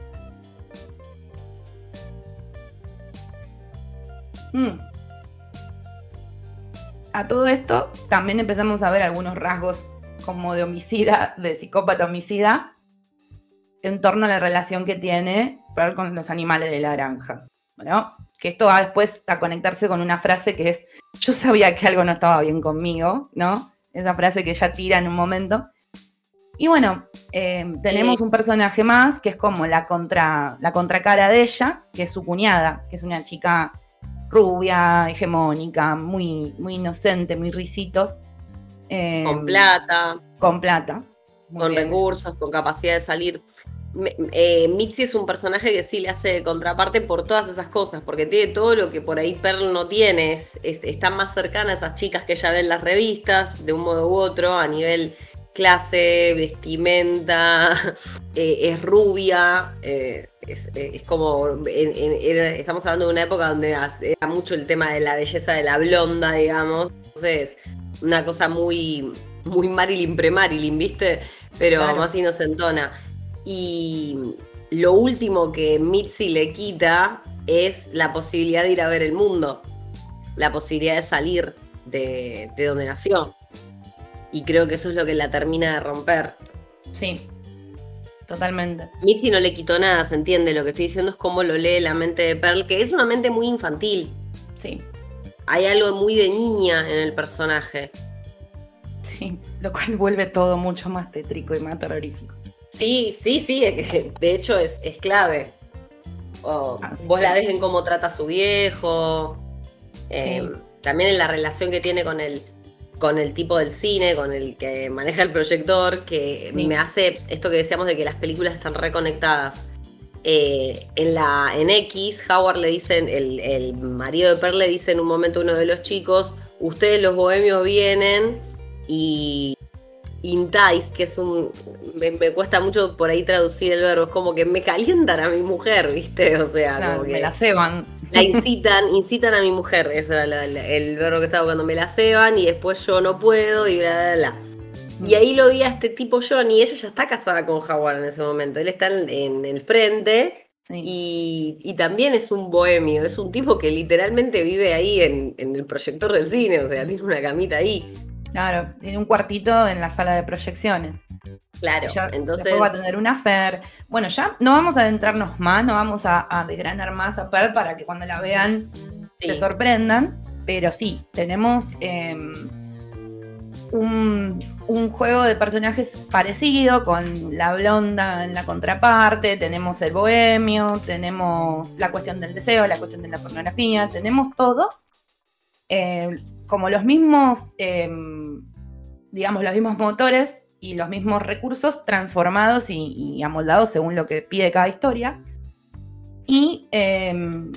Mm. A todo esto también empezamos a ver algunos rasgos como de homicida, de psicópata homicida, en torno a la relación que tiene con los animales de la granja. Bueno, que esto va después a conectarse con una frase que es, yo sabía que algo no estaba bien conmigo, ¿no? Esa frase que ella tira en un momento. Y bueno, eh, tenemos un personaje más que es como la, contra, la contracara de ella, que es su cuñada, que es una chica rubia, hegemónica, muy, muy inocente, muy risitos. Eh, con plata. Con plata. Con recursos, con capacidad de salir. Eh, Mitzi es un personaje que sí le hace contraparte por todas esas cosas, porque tiene todo lo que por ahí Pearl no tiene, es, está más cercana a esas chicas que ella ve en las revistas, de un modo u otro, a nivel clase, vestimenta, [laughs] eh, es rubia, eh, es, como, estamos hablando de una época donde era mucho el tema de la belleza de la blonda, digamos, entonces una cosa muy, muy Marilyn pre-Marilyn, ¿viste? Pero más inocentona. Y lo último que Mitzi le quita es la posibilidad de ir a ver el mundo, la posibilidad de salir de, donde nació. Y creo que eso es lo que la termina de romper. Sí, totalmente. Mitzi no le quitó nada, se entiende. Lo que estoy diciendo es cómo lo lee la mente de Pearl, que es una mente muy infantil. Sí. Hay algo muy de niña en el personaje. Sí, lo cual vuelve todo mucho más tétrico y más terrorífico. Sí, sí, sí, de hecho es, clave. vos la ves en cómo trata a su viejo, eh, también en la relación que tiene con el, con el tipo del cine, con el que maneja el proyector, que me hace esto que decíamos de que las películas están reconectadas. Eh, en la en X, Howard le dicen, el, el marido de Pearl le dice en un momento a uno de los chicos, ustedes los bohemios vienen y intais, que es un. Me, cuesta mucho por ahí traducir el verbo, es como que me calientan a mi mujer, ¿viste? O sea, como que. Me la ceban. La incitan, incitan a mi mujer, ese era el verbo que estaba cuando me la ceban y después yo no puedo y bla, bla, bla. Y ahí lo vi a este tipo Johnny, ella ya está casada con Jaguar en ese momento, él está en, el frente y, y, también es un bohemio, es un tipo que literalmente vive ahí en, en el proyector del cine, o sea, tiene una camita ahí. Claro, tiene un cuartito en la sala de proyecciones. Claro, entonces. va a tener una Fer. Bueno, ya no vamos a adentrarnos más, no vamos a, desgranar más a Fer para que cuando la vean se sorprendan. Pero sí, tenemos em, un, un, juego de personajes parecido con la blonda en la contraparte, tenemos el bohemio, tenemos la cuestión del deseo, la cuestión de la pornografía, tenemos todo. Eh, como los mismos, em, digamos, los mismos motores y los mismos recursos transformados y, amoldados según lo que pide cada historia. Y em,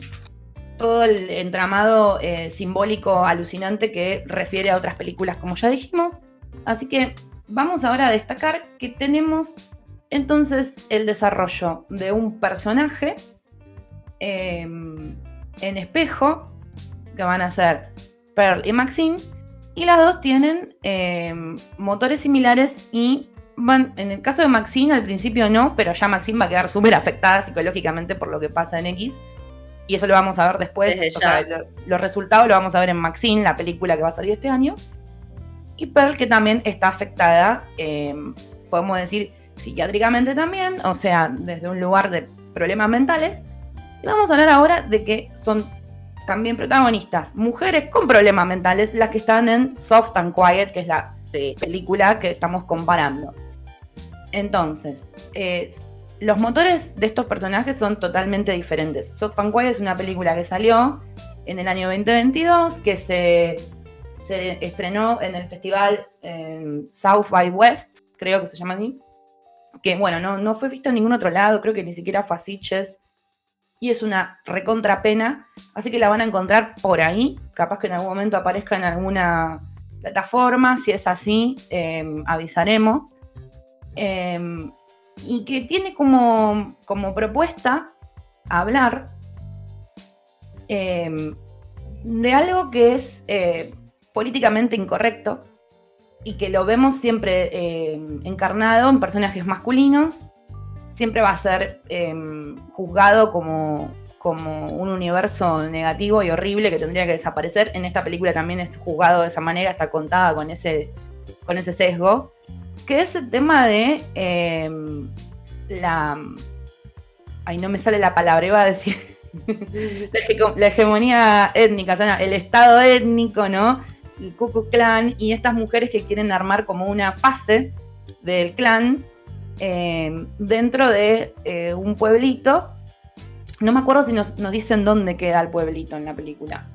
todo el entramado eh, simbólico alucinante que refiere a otras películas, como ya dijimos. Así que vamos ahora a destacar que tenemos entonces el desarrollo de un personaje em, en espejo, que van a ser Pearl y Maxine. Y las dos tienen eh, motores similares y van, en el caso de Maxine al principio no, pero ya Maxine va a quedar súper afectada psicológicamente por lo que pasa en X. Y eso lo vamos a ver después. los resultados lo vamos a ver en Maxine, la película que va a salir este año. Y Pearl que también está afectada, eh, podemos decir, psiquiátricamente también, o sea, desde un lugar de problemas mentales. Y vamos a hablar ahora de que son también protagonistas, mujeres con problemas mentales, las que están en Soft and Quiet, que es la película que estamos comparando. Entonces, eh, los motores de estos personajes son totalmente diferentes. Soft and Quiet es una película que salió en el año 2022, que se, se estrenó en el festival South by West, creo que se llama así. Que bueno, no, no fue visto en ningún otro lado, creo que ni siquiera fue a y es una recontra pena, así que la van a encontrar por ahí, capaz que en algún momento aparezca en alguna plataforma, si es así, em, avisaremos. Em, y que tiene como, como propuesta hablar em, de algo que es eh, políticamente incorrecto y que lo vemos siempre em, encarnado en personajes masculinos, siempre va a ser em, juzgado como, como un universo negativo y horrible que tendría que desaparecer. En esta película también es juzgado de esa manera, está contada con ese, con ese sesgo, que es el tema de em, la... Ay, no me sale la palabra, iba a decir... [laughs] la, hegemonía étnica, el estado étnico, ¿no? El Ku Klux Klan y estas mujeres que quieren armar como una fase del clan em, dentro de eh, un pueblito no me acuerdo si nos, dicen dónde queda el pueblito en la película.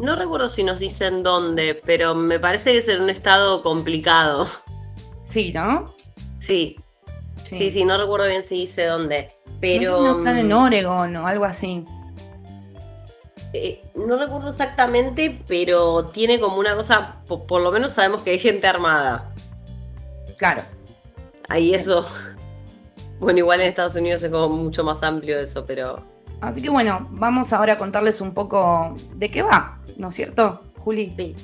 No recuerdo si nos dicen dónde, pero me parece que es en un estado complicado. Sí, ¿no? Sí. Sí, sí, no recuerdo bien si dice dónde. Pero. No, están en mm, Oregon o algo así. Eh, no recuerdo exactamente, pero tiene como una cosa. Por, lo menos sabemos que hay gente armada. Claro. Ahí eso. Bueno, igual en Estados Unidos es como mucho más amplio eso, pero. Así que bueno, vamos ahora a contarles un poco de qué va, ¿no es cierto, Juli? Sí.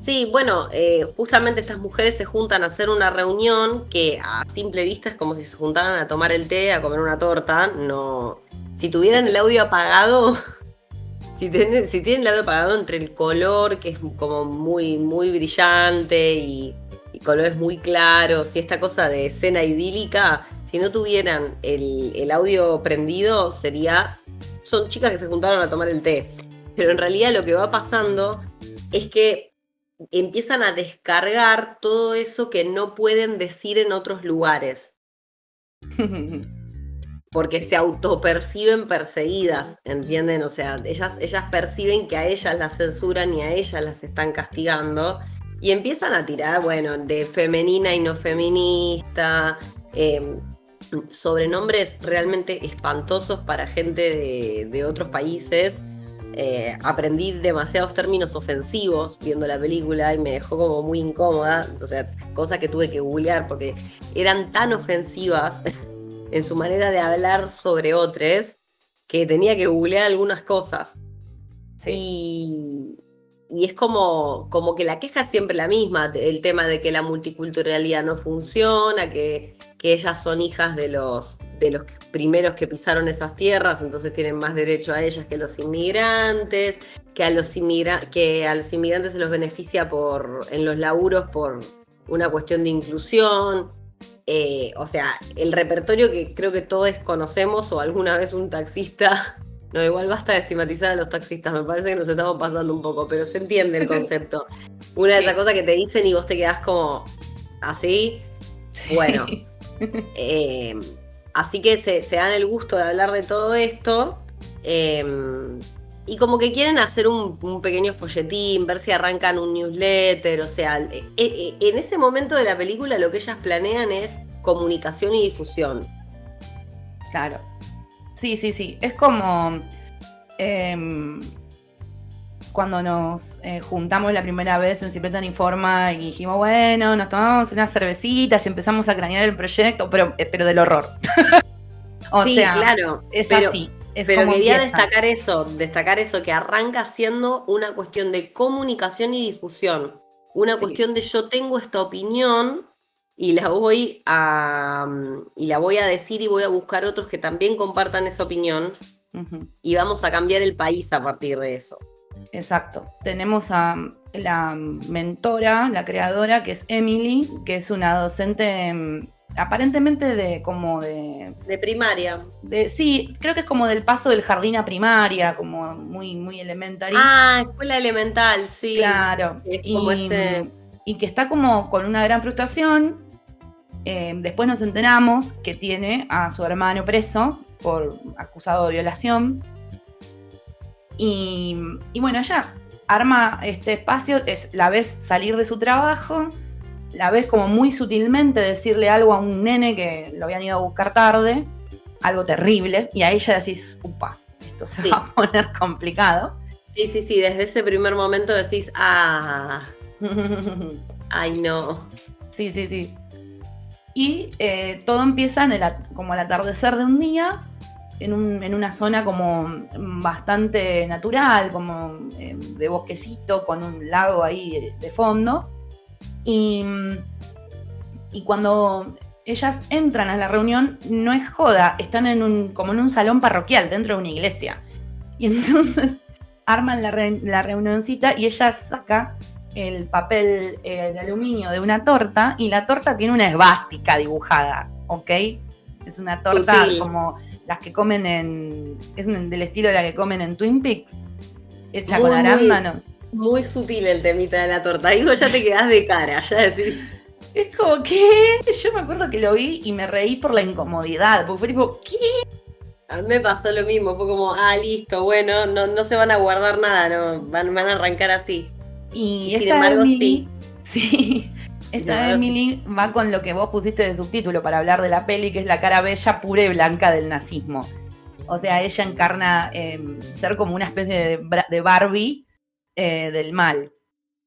Sí, bueno, eh, justamente estas mujeres se juntan a hacer una reunión que a simple vista es como si se juntaran a tomar el té, a comer una torta. No. Si tuvieran el audio apagado, [laughs] si tienen, si tienen el audio apagado entre el color, que es como muy, muy brillante, y, y colores muy claros, y esta cosa de escena idílica, si no tuvieran el, audio prendido, sería. Son chicas que se juntaron a tomar el té. Pero en realidad lo que va pasando es que empiezan a descargar todo eso que no pueden decir en otros lugares. [laughs] Porque se autoperciben perseguidas, ¿entienden? O sea, ellas, ellas perciben que a ellas las censuran y a ellas las están castigando. Y empiezan a tirar, bueno, de femenina y no feminista, eh, sobrenombres realmente espantosos para gente de, otros países. Eh, aprendí demasiados términos ofensivos viendo la película y me dejó como muy incómoda, o sea, cosas que tuve que googlear porque eran tan ofensivas [laughs] en su manera de hablar sobre otros que tenía que googlear algunas cosas. Y, y, es como, como que la queja es siempre la misma, el tema de que la multiculturalidad no funciona, que que ellas son hijas de los, de los primeros que pisaron esas tierras, entonces tienen más derecho a ellas que los inmigrantes, que a los, que a los inmigrantes se los beneficia por, en los laburos por una cuestión de inclusión. Eh, o sea, el repertorio que creo que todos conocemos o alguna vez un taxista no, igual basta de estigmatizar a los taxistas, me parece que nos estamos pasando un poco, pero se entiende el [laughs] concepto. Una de esas cosas que te dicen y vos te quedás como así. Bueno, [laughs] Eh, así que se, dan el gusto de hablar de todo esto. Em, y como que quieren hacer un, pequeño folletín, ver si arrancan un newsletter, o sea, e, e, en ese momento de la película lo que ellas planean es comunicación y difusión. Claro. Sí, sí, sí. Es como... Em, cuando nos eh, juntamos la primera vez en Siempre Tan Informa y dijimos, bueno, nos tomamos unas cervecitas y empezamos a cranear el proyecto, pero, eh, pero del horror. [laughs] o sí, claro. Es así. pero quería destacar eso, destacar eso, que arranca siendo una cuestión de comunicación y difusión. Una cuestión de yo tengo esta opinión y la voy a y la voy a decir y voy a buscar otros que también compartan esa opinión y vamos a cambiar el país a partir de eso. Exacto. Tenemos a la mentora, la creadora, que es Emily, que es una docente mm, aparentemente de como de... De primaria. De, sí, creo que es como del paso del jardín a primaria, como muy, muy elemental. Ah, escuela elemental, sí. Claro. y, que está como con una gran frustración. Eh, después nos enteramos que tiene a su hermano preso por acusado de violación. Y, bueno, ella arma este espacio, es, la ves salir de su trabajo, la ves como muy sutilmente decirle algo a un nene que lo habían ido a buscar tarde, algo terrible, y a ella decís, upa, esto se va a poner complicado. Sí, sí, sí, desde ese primer momento decís, ah, [laughs] ay no. Sí, sí, sí. Y eh, todo empieza como al atardecer de un día, en, una zona como bastante natural, como eh, de bosquecito, con un lago ahí de, fondo. Y, cuando ellas entran a la reunión, no es joda, están como en un salón parroquial, dentro de una iglesia. Y [laughs] entonces arman la, la reunioncita y ella saca el papel eh, de aluminio de una torta y la torta tiene una esvástica dibujada, ¿ok? Es una torta como las que comen en. Es del estilo de la que comen en Twin Peaks, hecha con arándanos. Muy, sutil el temita de la torta. Digo, ya te quedas de cara, ya decís. Es como que. Yo me acuerdo que lo vi y me reí por la incomodidad, porque fue tipo, ¿qué? A mí me pasó lo mismo, fue como, ah, listo, bueno, no, no se van a guardar nada, no, van, van a arrancar así. Y, sin embargo, Emily, sí. [laughs] Esa Emily va con lo que vos pusiste de subtítulo para hablar de la peli, que es la cara bella, pura y blanca del nazismo. O sea, ella encarna em, ser como una especie de, Barbie eh, del mal.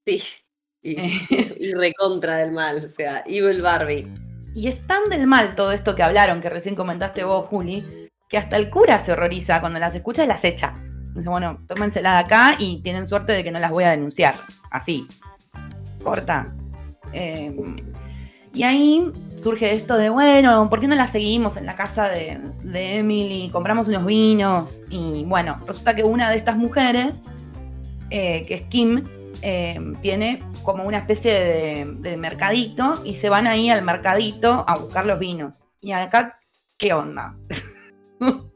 Sí, [laughs] y, recontra del mal, o sea, Evil Barbie. Y es tan del mal todo esto que hablaron, que recién comentaste vos, Juli, que hasta el cura se horroriza cuando las escucha y las echa. Dice, bueno, tómensela de acá y tienen suerte de que no las voy a denunciar. Así. Corta. Em, y ahí surge esto de, bueno, ¿por qué no la seguimos en la casa de, Emily? Compramos unos vinos. Y bueno, resulta que una de estas mujeres, eh, que es Kim, em, tiene como una especie de, de, mercadito y se van ahí al mercadito a buscar los vinos. Y acá, ¿qué onda? [laughs]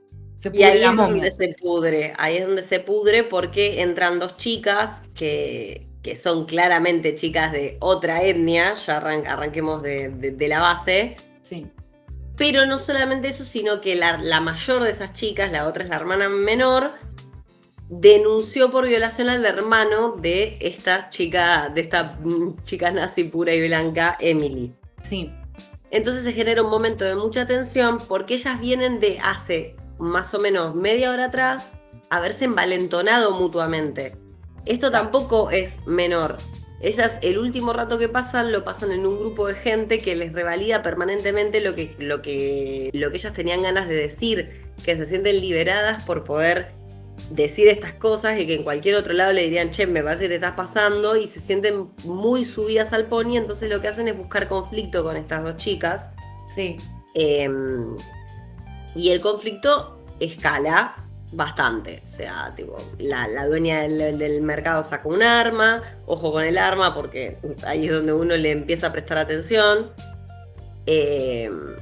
y ahí es donde se pudre, ahí es donde se pudre porque entran dos chicas que, son claramente chicas de otra etnia, ya arranquemos de, la base. Sí. Pero no solamente eso, sino que la, la, mayor de esas chicas, la otra es la hermana menor, denunció por violación al hermano de esta chica, de esta mm, chica nazi pura y blanca, Emily. Sí. Entonces se genera un momento de mucha tensión porque ellas vienen de hace más o menos media hora atrás haberse envalentonado mutuamente. Esto tampoco es menor. Ellas el último rato que pasan lo pasan en un grupo de gente que les revalida permanentemente lo que, lo que, lo que ellas tenían ganas de decir, que se sienten liberadas por poder decir estas cosas y que en cualquier otro lado le dirían, che, me parece que te estás pasando y se sienten muy subidas al pony, entonces lo que hacen es buscar conflicto con estas dos chicas. Sí. Em, y el conflicto escala bastante. O sea, tipo, la, dueña del, mercado saca un arma, ojo con el arma, porque ahí es donde uno le empieza a prestar atención. Em,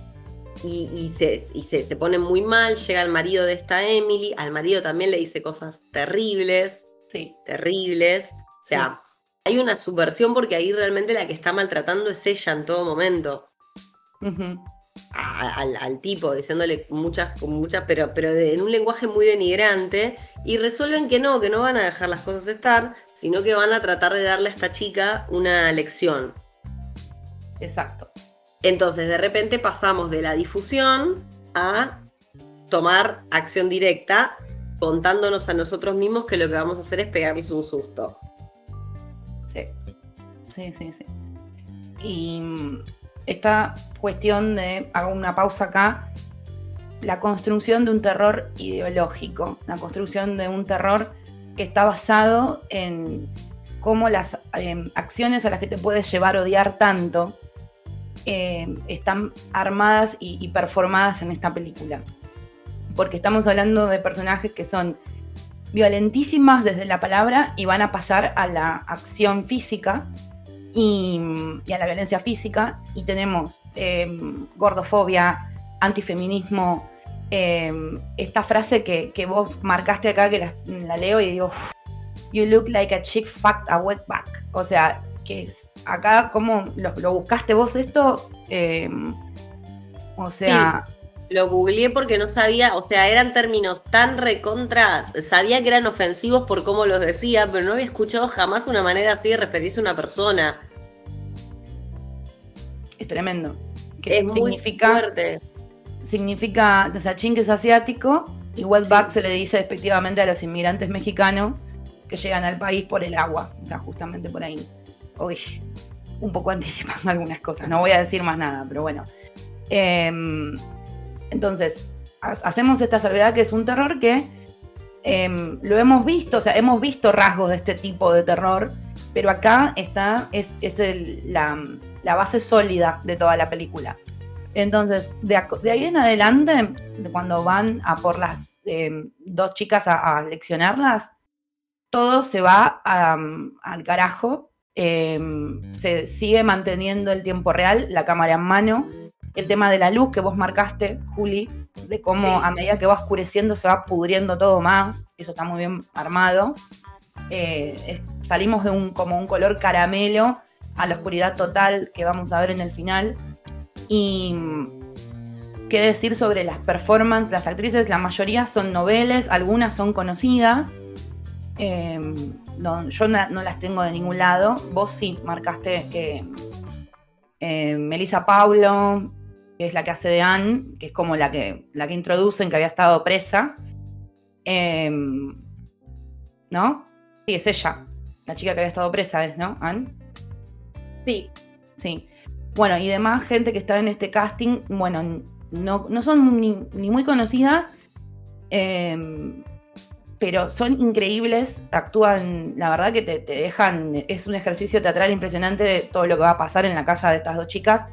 y, se, se, pone muy mal, llega el marido de esta Emily, al marido también le dice cosas terribles, sí. terribles. O sea, hay una subversión porque ahí realmente la que está maltratando es ella en todo momento al, tipo, diciéndole muchas, muchas pero, pero en un lenguaje muy denigrante, y resuelven que no, que no van a dejar las cosas estar, sino que van a tratar de darle a esta chica una lección. Exacto. Entonces, de repente pasamos de la difusión a tomar acción directa, contándonos a nosotros mismos que lo que vamos a hacer es pegarles un susto. Sí, sí, sí, sí. Y esta cuestión de, hago una pausa acá, la construcción de un terror ideológico, la construcción de un terror que está basado en cómo las em, acciones a las que te puedes llevar a odiar tanto em, están armadas y, performadas en esta película. Porque estamos hablando de personajes que son violentísimas desde la palabra y van a pasar a la acción física y, a la violencia física. Y tenemos em, gordofobia, antifeminismo, em, esta frase que, vos marcaste acá, que la, leo y digo, you look like a chick fucked a wetback. O sea, que es acá, ¿cómo lo, buscaste vos esto? Em, o sea... Lo googleé porque no sabía, o sea, eran términos tan recontras, sabía que eran ofensivos por cómo los decía, pero no había escuchado jamás una manera así de referirse a una persona es tremendo. Que es significa, muy fuerte. Significa, o sea, ching es asiático y wetback se le dice despectivamente a los inmigrantes mexicanos que llegan al país por el agua, o sea, justamente por ahí. Uy, un poco anticipando [laughs] algunas cosas, no voy a decir más nada, pero bueno. Em, entonces, hacemos esta salvedad que es un terror que em, lo hemos visto, o sea, hemos visto rasgos de este tipo de terror, pero acá está, es, la, base sólida de toda la película. Entonces, de, ahí en adelante, cuando van a por las em, dos chicas a, leccionarlas, todo se va al carajo. se sigue manteniendo el tiempo real, la cámara en mano, el tema de la luz que vos marcaste, Juli, de cómo a medida que va oscureciendo se va pudriendo todo más, eso está muy bien armado. Eh, salimos de un, como un color caramelo a la oscuridad total que vamos a ver en el final. Y qué decir sobre las performances, las actrices, la mayoría son noveles, algunas son conocidas. Em, yo no, las tengo de ningún lado. Vos sí marcaste que eh, Melissa Paulo, que es la que hace de Anne, que es como la que, la que introducen, que había estado presa. Em, ¿No? Sí, es ella, la chica que había estado presa, ¿es, no, Anne? Sí. Sí. Bueno, y demás gente que está en este casting, bueno, no, son ni, muy conocidas, em, pero son increíbles, actúan, la verdad que te, te, dejan, es un ejercicio teatral impresionante de todo lo que va a pasar en la casa de estas dos chicas.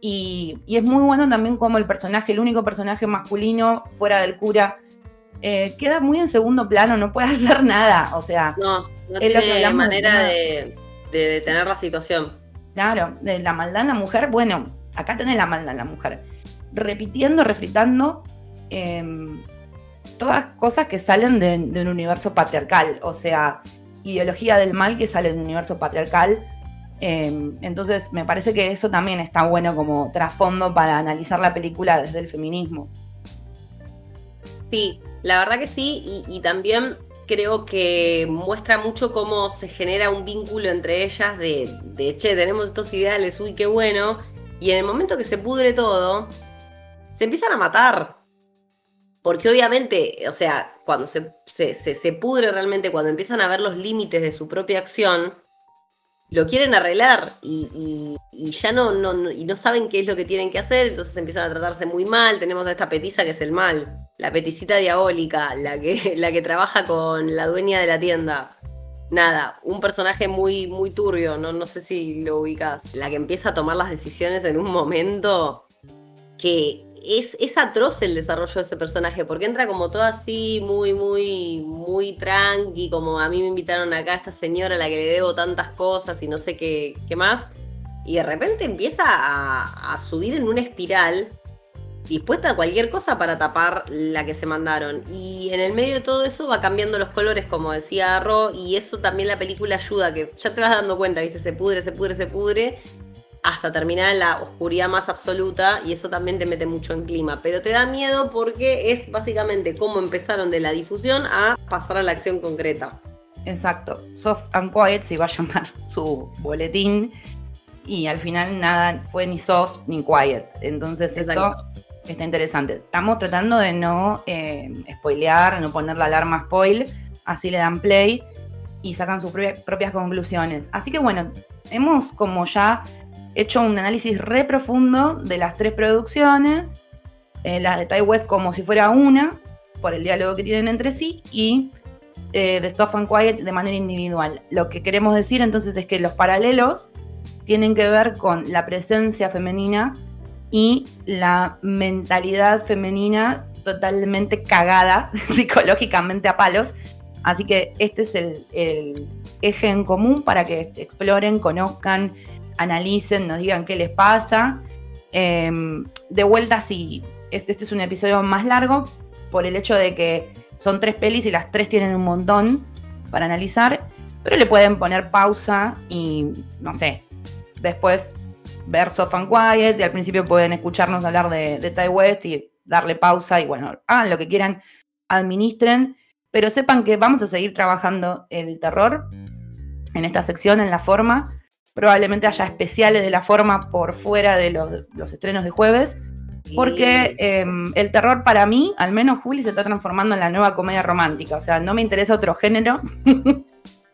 Y, es muy bueno también como el personaje, el único personaje masculino fuera del cura, eh, queda muy en segundo plano, no puede [laughs] hacer nada. O sea, no, no tiene manera de, detener la situación. Claro, de la maldad en la mujer, bueno, acá tenés la maldad en la mujer. Repitiendo, refritando em, todas cosas que salen de, de, un universo patriarcal. O sea, ideología del mal que sale de un universo patriarcal Em, entonces me parece que eso también está bueno como trasfondo para analizar la película desde el feminismo. Sí, la verdad que sí, y, también creo que muestra mucho cómo se genera un vínculo entre ellas de, che, tenemos estos ideales, uy, qué bueno, y en el momento que se pudre todo, se empiezan a matar. Porque obviamente, o sea, cuando se, se, se pudre realmente, cuando empiezan a ver los límites de su propia acción, lo quieren arreglar y, ya no, no, y no saben qué es lo que tienen que hacer, entonces empiezan a tratarse muy mal. Tenemos a esta petiza que es el mal, la peticita diabólica, la que, [laughs] la que trabaja con la dueña de la tienda. Nada, un personaje muy, muy turbio, no, no sé si lo ubicas. La que empieza a tomar las decisiones en un momento que es, atroz el desarrollo de ese personaje, porque entra como todo así, muy, muy, muy tranqui, como a mí me invitaron acá esta señora a la que le debo tantas cosas y no sé qué, más. Y de repente empieza a, subir en una espiral dispuesta a cualquier cosa para tapar la que se mandaron. Y en el medio de todo eso va cambiando los colores, como decía Ro, y eso también la película ayuda, que ya te vas dando cuenta, ¿viste? Se pudre, se pudre, se pudre, hasta terminar en la oscuridad más absoluta y eso también te mete mucho en clima, pero te da miedo porque es básicamente cómo empezaron de la difusión a pasar a la acción concreta. Exacto, Soft and Quiet se iba a llamar [laughs] su boletín y al final nada fue ni soft ni quiet, entonces esto está interesante. Estamos tratando de no eh, spoilear, no poner la alarma spoil, así le dan play y sacan sus propias conclusiones. Así que bueno, hemos como ya hecho un análisis re profundo de las tres producciones, eh, las de Tai West como si fuera una, por el diálogo que tienen entre sí, y eh, de Stuff and Quiet de manera individual. Lo que queremos decir entonces es que los paralelos tienen que ver con la presencia femenina y la mentalidad femenina totalmente cagada [laughs] psicológicamente a palos. Así que este es el eje en común para que exploren, conozcan analicen, nos digan qué les pasa. Em, de vuelta, sí, este, este, es un episodio más largo por el hecho de que son tres pelis y las tres tienen un montón para analizar, pero le pueden poner pausa y, no sé, después ver Soft and Quiet y al principio pueden escucharnos hablar de, de West y darle pausa y bueno, hagan lo que quieran, administren, pero sepan que vamos a seguir trabajando el terror en esta sección, en la forma, Probablemente haya especiales de la forma por fuera de los, estrenos de jueves. Porque em, el terror para mí, al menos Juli, se está transformando en la nueva comedia romántica. O sea, no me interesa otro género. [laughs]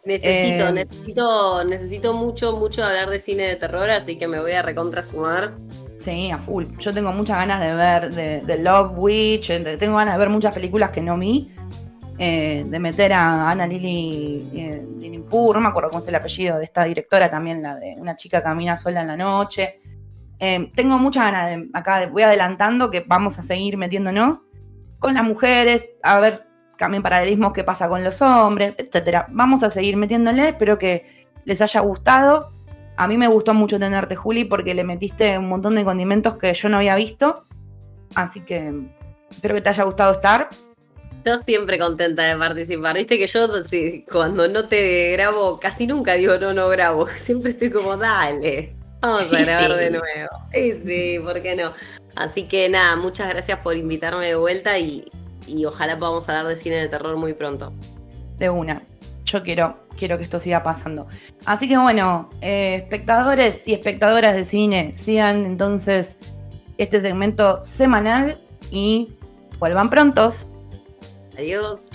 Necesito, Eh, necesito, necesito mucho, mucho hablar de cine de terror, así que me voy a recontra sumar. Sí, a full. Yo tengo muchas ganas de ver de, de Love Witch, de- tengo ganas de ver muchas películas que no vi. Eh, de meter a Ana Lili eh, no me acuerdo cómo es el apellido de esta directora también, la de una chica camina sola en la noche. Eh, tengo muchas ganas de, acá voy adelantando que vamos a seguir metiéndonos con las mujeres, a ver también paralelismos qué pasa con los hombres, etcétera. Vamos a seguir metiéndole, espero que les haya gustado. A mí me gustó mucho tenerte, Juli, porque le metiste un montón de condimentos que yo no había visto. Así que espero que te haya gustado estar. Yo siempre contenta de participar. Viste que yo cuando no te grabo, casi nunca digo no, no grabo. [laughs] Siempre estoy como, dale, vamos a grabar sí. de nuevo. Y sí, ¿por qué no? Así que nada, muchas gracias por invitarme de vuelta y, y ojalá podamos hablar de cine de terror muy pronto. De una. Yo quiero, quiero que esto siga pasando. Así que bueno, eh, espectadores y espectadoras de cine, sigan entonces este segmento semanal y vuelvan prontos. Adiós.